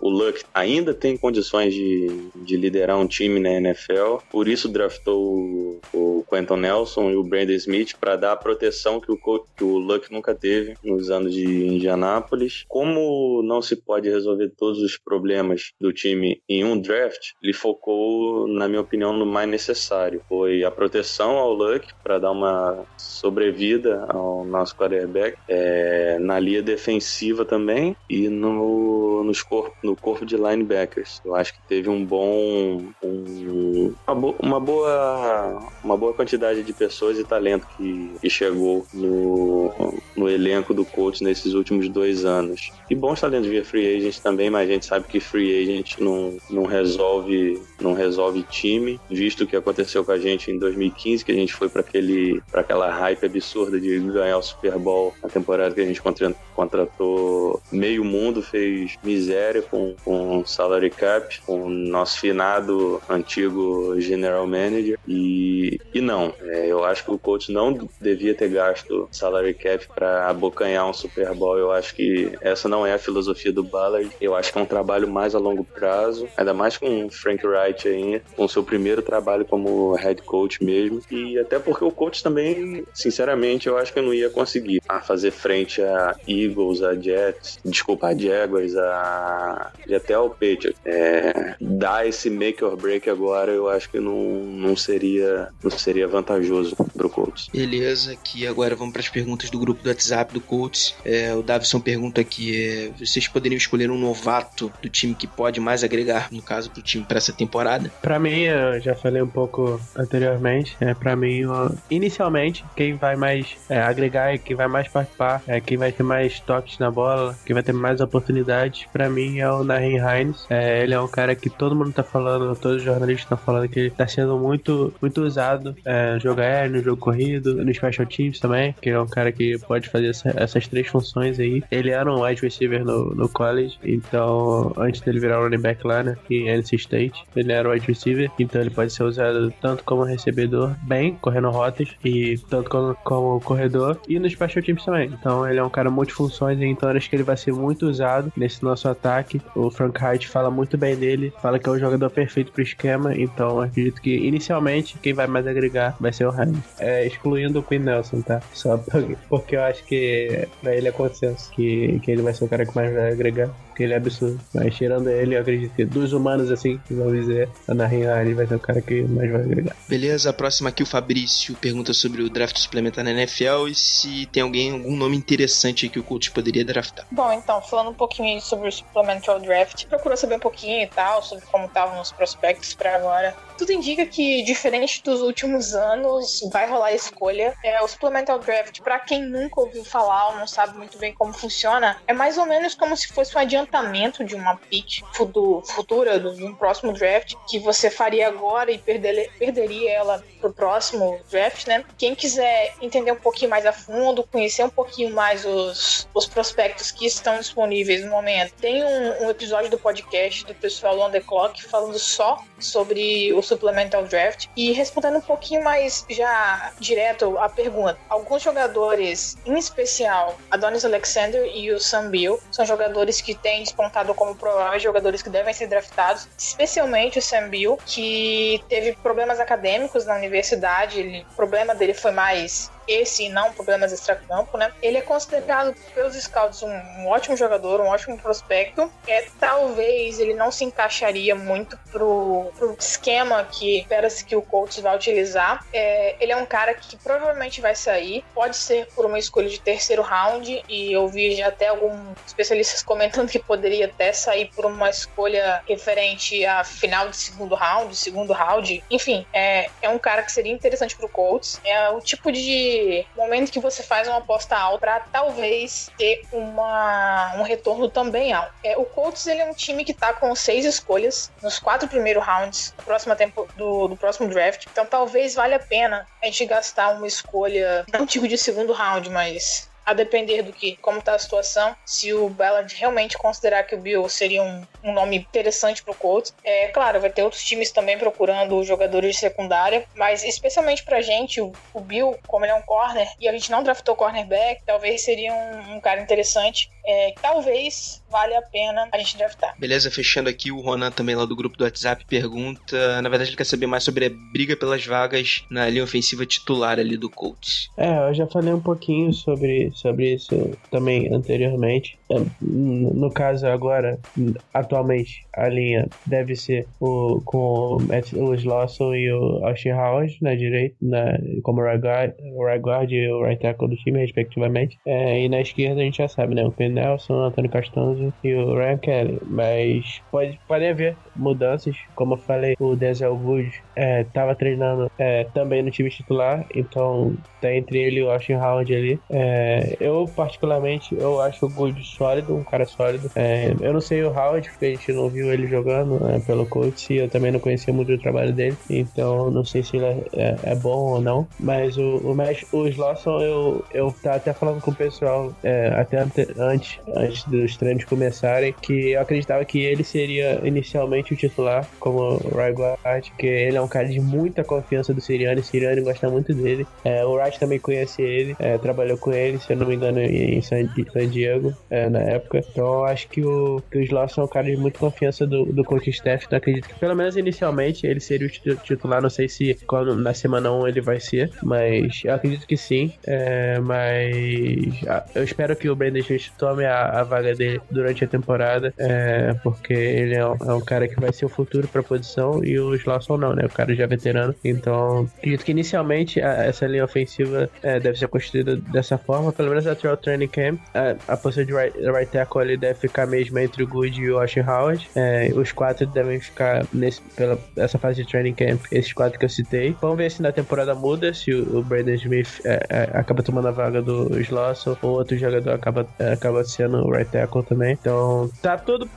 o Luck ainda tem condições de, de liderar um time na NFL, por isso draftou o, o Quentin Nelson e o Brandon Smith para dar a proteção que o, que o Luck nunca teve nos anos de Indianápolis. Como não se pode resolver todos os problemas do time em um draft, ele focou, na minha opinião, no mais necessário. Foi a proteção ao Luck para dar uma sobrevida ao nosso quarterback, é, na linha defensiva também e no, nos corpo, no corpo de linebackers. Eu acho que teve um bom. Um, uma, bo- uma boa uma boa quantidade de pessoas e talento que, que chegou no, no elenco do coach nesses últimos dois anos. E bons talentos via free agent também, mas a gente sabe que free agent não, não resolve não resolve time, visto o que aconteceu com a gente em 2015, que a gente foi para aquela hype absurda de ganhar o Super Bowl na temporada que a gente contra- contratou meio mundo, fez miséria com, com salary cap, com o nosso finado antigo general manager e, e não, é, eu acho que o coach não devia ter gasto salary cap para abocanhar um Super Bowl. Eu acho que essa não é a filosofia do Ballard. Eu acho que é um trabalho mais a longo prazo, ainda mais com o Frank Wright aí, com seu primeiro trabalho como head coach mesmo. E até porque o coach também, sinceramente, eu acho que eu não ia conseguir a fazer frente a Eagles, a Jets, desculpa, a Jaguars, a e até ao Patriots. É, dar esse make or break agora, eu acho que não, não seria não seria vantajoso pro Colts. Beleza, aqui agora vamos para as perguntas do grupo do WhatsApp do Colts. É, o Davison pergunta aqui: é, vocês poderiam escolher um novato do time que pode mais agregar, no caso, pro time para essa temporada? Pra mim, eu já falei um pouco anteriormente, é, pra mim, ó, inicialmente, quem vai mais é, agregar e quem vai mais participar, é, quem vai ter mais toques na bola, quem vai ter mais oportunidades, pra mim é o Nahin Hines. É, ele é um cara que todo mundo tá falando, todos os jornalistas estão falando que ele tá sendo muito, muito usado é, no jogo aéreo, no jogo corrido, no special teams também, que é um cara que pode fazer essa- essas três funções aí. Ele era um wide receiver no, no college, então antes dele virar running back lá, né, em NC State, ele era wide receiver, então ele pode ser usado tanto como recebedor, bem, correndo rotas, e tanto como, como corredor, e no special teams também. Então ele é um cara multifunções, então acho que ele vai ser muito usado nesse nosso ataque. O Frank Wright fala muito bem dele, fala que é o jogador perfeito pro esquema, então acredito que inicialmente quem vai mais agregar vai ser o Hines. É, excluindo o Quinn Nelson, tá? Só porque- porque eu acho que pra ele é consenso que, que ele vai ser o cara que mais vai agregar. Porque ele é absurdo. Mas tirando ele, eu acredito que dos humanos, assim, vamos dizer, a Hines vai ser o cara que mais vai agregar. Beleza, a próxima aqui o Fabrício pergunta sobre o draft suplementar na NFL e se tem alguém, algum nome interessante que o coach poderia draftar. Bom, então, falando um pouquinho sobre o Supplemental Draft, procurou saber um pouquinho e tal, sobre como estavam os prospectos pra agora. Tudo indica que, diferente dos últimos anos, vai rolar escolha. É, o Supplemental Draft, pra quem nunca ouviu falar ou não sabe muito bem como funciona, é mais ou menos como se fosse um adiantamento de uma pick futu- futura, de um próximo draft, que você faria agora e perder- perderia ela pro próximo draft, né? Quem quiser entender um pouquinho mais a fundo, conhecer um pouquinho mais os, os prospectos que estão disponíveis no momento, tem um, um episódio do podcast do pessoal on the clock falando só sobre o supplemental draft e respondendo um pouquinho mais já direto a pergunta. Alguns jogadores, em especial Adonis Alexander e o Sam Bill, são jogadores que têm despontado como prováveis jogadores que devem ser draftados, especialmente o Sam Bill, que teve problemas acadêmicos na universidade, ele- o problema dele foi mais esse e não problemas extracampo, né? Ele é considerado pelos scouts um, um ótimo jogador, um ótimo prospecto. É, talvez ele não se encaixaria muito pro, pro esquema que espera-se que o Colts vai utilizar. É, ele é um cara que provavelmente vai sair, pode ser por uma escolha de terceiro round, e eu vi já até alguns especialistas comentando que poderia até sair por uma escolha referente a final de segundo round, segundo round. Enfim, é, é um cara que seria interessante pro Colts. É o tipo de momento que você faz uma aposta alta para talvez ter uma, um retorno também alto. É, o Colts ele é um time que tá com seis escolhas nos quatro primeiros rounds da próxima tempo, do, do próximo draft. Então talvez valha a pena a gente gastar uma escolha, não digo de segundo round, mas a depender do que, como tá a situação, se o Ballard realmente considerar que o Bill seria um, um nome interessante pro Colts, é claro, vai ter outros times também procurando jogadores de secundária, mas especialmente pra gente, o, o Bill, como ele é um corner, e a gente não draftou cornerback, talvez seria um, um cara interessante, é, talvez valha a pena a gente draftar. Beleza, fechando aqui, o Ronan também lá do grupo do WhatsApp pergunta, na verdade ele quer saber mais sobre a briga pelas vagas na linha ofensiva titular ali do Colts. É, eu já falei um pouquinho sobre, sobre isso também anteriormente. É, No caso agora, atualmente, a linha deve ser o, com o Matt- o Slauson e o Austin Howard na direita, na, como right guard, o right guard e o right tackle do time, respectivamente. É, e na esquerda a gente já sabe, né? O Ken Nelson, Antônio Castanzo e o Ryan Kelly. Mas pode, pode haver mudanças. Como eu falei, o Denzel Wood é, tava treinando é, também no time titular, então tá entre ele e o Austin Howard ali. É, eu, particularmente, eu acho o Good sólido, um cara sólido. É, eu não sei o Howard, porque a gente não viu ele jogando né, pelo coach, e eu também não conhecia muito o trabalho dele, então não sei se ele é, é- é bom ou não. Mas o, o, Mesh- o Slauson, eu, eu tava até falando com o pessoal, é, até ante- antes, antes dos treinos começarem, que eu acreditava que ele seria inicialmente o titular, como right guard, que ele é um cara de muita confiança do Siriani, o Siriani gosta muito dele. É, o Também conhece ele, é, trabalhou com ele, se eu não me engano, em San, Diego, é, na época. Então acho que o, que o Slauson é um cara de muita confiança do, do coach staff, então acredito que pelo menos inicialmente ele seria o titu- titular, não sei se quando, na semana 1 ele vai ser, mas eu acredito que sim, é, mas eu espero que o Brandon Smith to- tome a, a vaga dele durante a temporada, é, porque ele é um, é um cara que vai ser o futuro pra posição e o Slauson não, né? O cara já é veterano. Então, acredito que inicialmente a- essa linha ofensiva é, deve ser construída dessa forma, pelo menos até o training camp. A, a posição de right, right tackle deve ficar mesmo entre o Good e o Ash Howard. É, os quatro devem ficar nesse, pela essa fase de training camp, esses quatro que eu citei. Vamos ver se na temporada muda, se o, o Brandon Smith é, é, acaba tomando a vaga do Slauson ou outro jogador acaba, é, acaba sendo o right tackle também. Então, tá tudo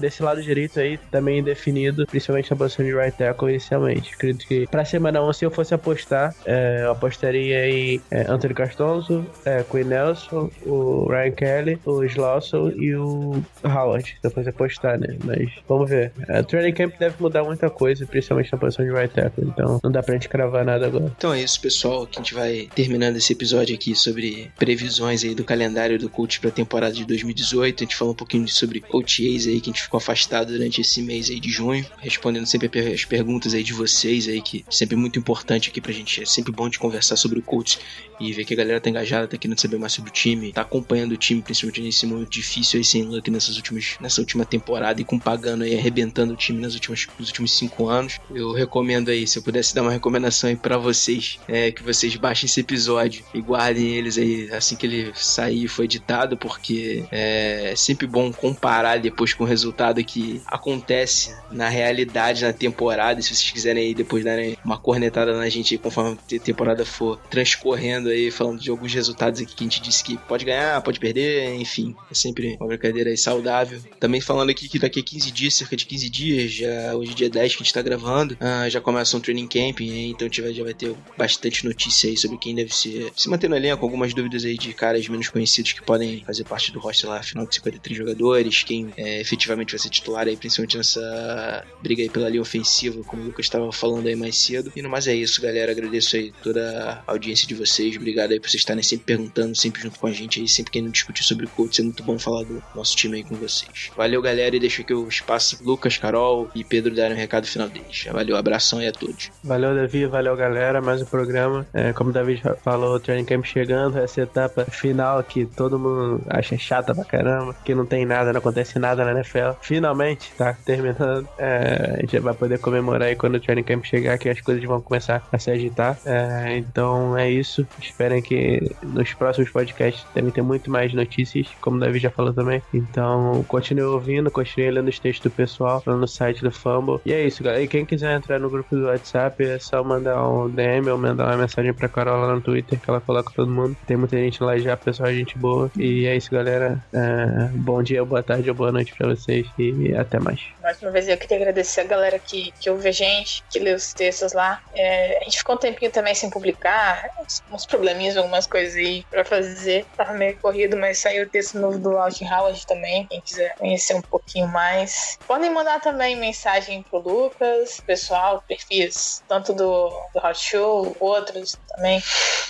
desse lado direito aí também definido, principalmente na posição de right tackle inicialmente. Acredito que pra semana 1, se eu fosse apostar, eu apostaria em é, Anthony Castonzo, é, Quinn Nelson, o Ryan Kelly, o Slauson e o Howard. Se eu fosse apostar, né? Mas vamos ver. É, o training camp deve mudar muita coisa, principalmente na posição de right tackle. Então não dá pra gente cravar nada agora. Então é isso, pessoal. Que a gente vai terminando esse episódio aqui sobre previsões aí do calendário do coach pra temporada de 2018. A gente falou um pouquinho sobre OTAs aí que a gente ficou afastado durante esse mês aí de junho, respondendo sempre as perguntas aí de vocês aí, que sempre é muito importante aqui pra gente. É sempre bom de conversar sobre o coach e ver que a galera tá engajada, tá querendo saber mais sobre o time, tá acompanhando o time, principalmente nesse momento difícil aí sem Luck nessas últimas, nessa última temporada e com Pagano aí arrebentando o time nas últimas, nos últimos cinco anos. Eu recomendo aí, se eu pudesse dar uma recomendação aí pra vocês, é que vocês baixem esse episódio e guardem eles aí assim que ele sair for editado, porque é sempre bom comparar depois com o resultado que acontece na realidade na temporada. E se vocês quiserem aí depois darem uma cornetada na gente aí, conforme a temporada for transcorrendo aí, falando de alguns resultados aqui que a gente disse que pode ganhar, pode perder, enfim. É sempre uma brincadeira aí saudável. Também falando aqui que daqui a 15 dias, cerca de 15 dias, já hoje é dia 10 que a gente tá gravando, ah, já começa um training aí, então vai- já vai ter bastante notícia aí sobre quem deve ser se manter no elenco, algumas dúvidas aí de caras menos conhecidos que podem fazer parte do roster lá, afinal de 53 jogadores, quem é, efetivamente vai ser titular aí, principalmente nessa briga aí pela linha ofensiva, como o Lucas estava falando aí mais cedo. E no mais é isso, galera. Agradeço aí toda a audiência de vocês. Obrigado aí por vocês estarem sempre perguntando, sempre junto com a gente aí, sempre querendo discutir sobre coach. É muito bom falar do nosso time aí com vocês. Valeu, galera, e deixo aqui o espaço Lucas, Carol e Pedro darem um recado final deles. Valeu, abração aí a todos. Valeu, Davi, valeu, galera. Mais um programa. É, como o Davi falou, o Training Camp chegando, essa etapa final que todo mundo acha chata pra caramba, que não tem nada, não acontece nada na NFL. Finalmente, tá terminando. É, a gente vai poder comemorar aí quando o Training Camp chegar, que as coisas vão começar a se agitar. É, então é isso. Esperem que nos próximos podcasts devem ter muito mais notícias, como o Davi já falou também. Então, continue ouvindo, continue lendo os textos do pessoal lá no site do Fumble. E é isso, galera. E quem quiser entrar no grupo do WhatsApp, é só mandar um DM ou mandar uma mensagem pra Carol lá no Twitter, que ela coloca todo mundo. Tem muita gente lá já, pessoal, gente boa. E é isso, galera. É, bom dia, boa tarde ou boa noite pra vocês e até mais. Mais uma vez eu queria agradecer a galera que, que ouve a gente, que lê os textos lá. É, a gente ficou um tempinho também sem publicar, uns, uns probleminhas, algumas coisas aí pra fazer. Tava meio corrido, mas saiu o texto novo do Alt Howard também. Quem quiser conhecer um pouquinho mais. Podem mandar também mensagem pro Lucas, pessoal, perfis, tanto do, do Hot Show, outros também,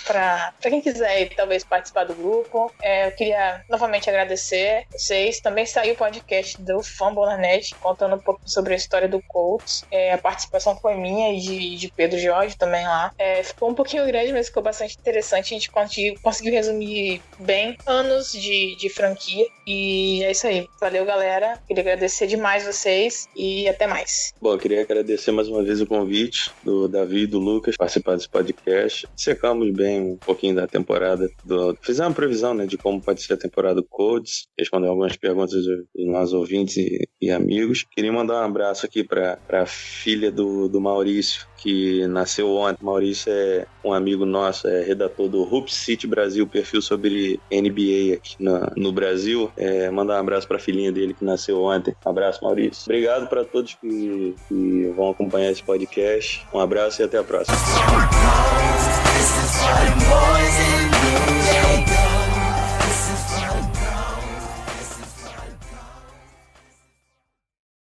pra, pra quem quiser talvez participar do grupo. É, eu queria novamente agradecer vocês. Também saiu o podcast do Fumble na Net, contando um pouco sobre a história do Colts. É, a participação foi minha e de, de Pedro Jorge também lá. É, ficou um pouquinho grande, mas ficou bastante interessante. A gente conseguiu, resumir bem anos de, de franquia. E é isso aí. Valeu, galera. Queria agradecer demais vocês e até mais. Bom, eu queria agradecer mais uma vez o convite do Davi e do Lucas participar desse podcast. Secamos bem um pouquinho da temporada. Do... Fizemos uma previsão né, de como pode ser a temporada do Codes, respondeu algumas perguntas dos nossos ouvintes e, e amigos. Queria mandar um abraço aqui para a filha do, do Maurício, que nasceu ontem. Maurício é um amigo nosso, é redator do Hoop City Brasil, perfil sobre NBA aqui no, no Brasil. É, mandar um abraço para a filhinha dele que nasceu ontem. Um abraço, Maurício. Obrigado para todos que, que vão acompanhar esse podcast. Um abraço e até a próxima.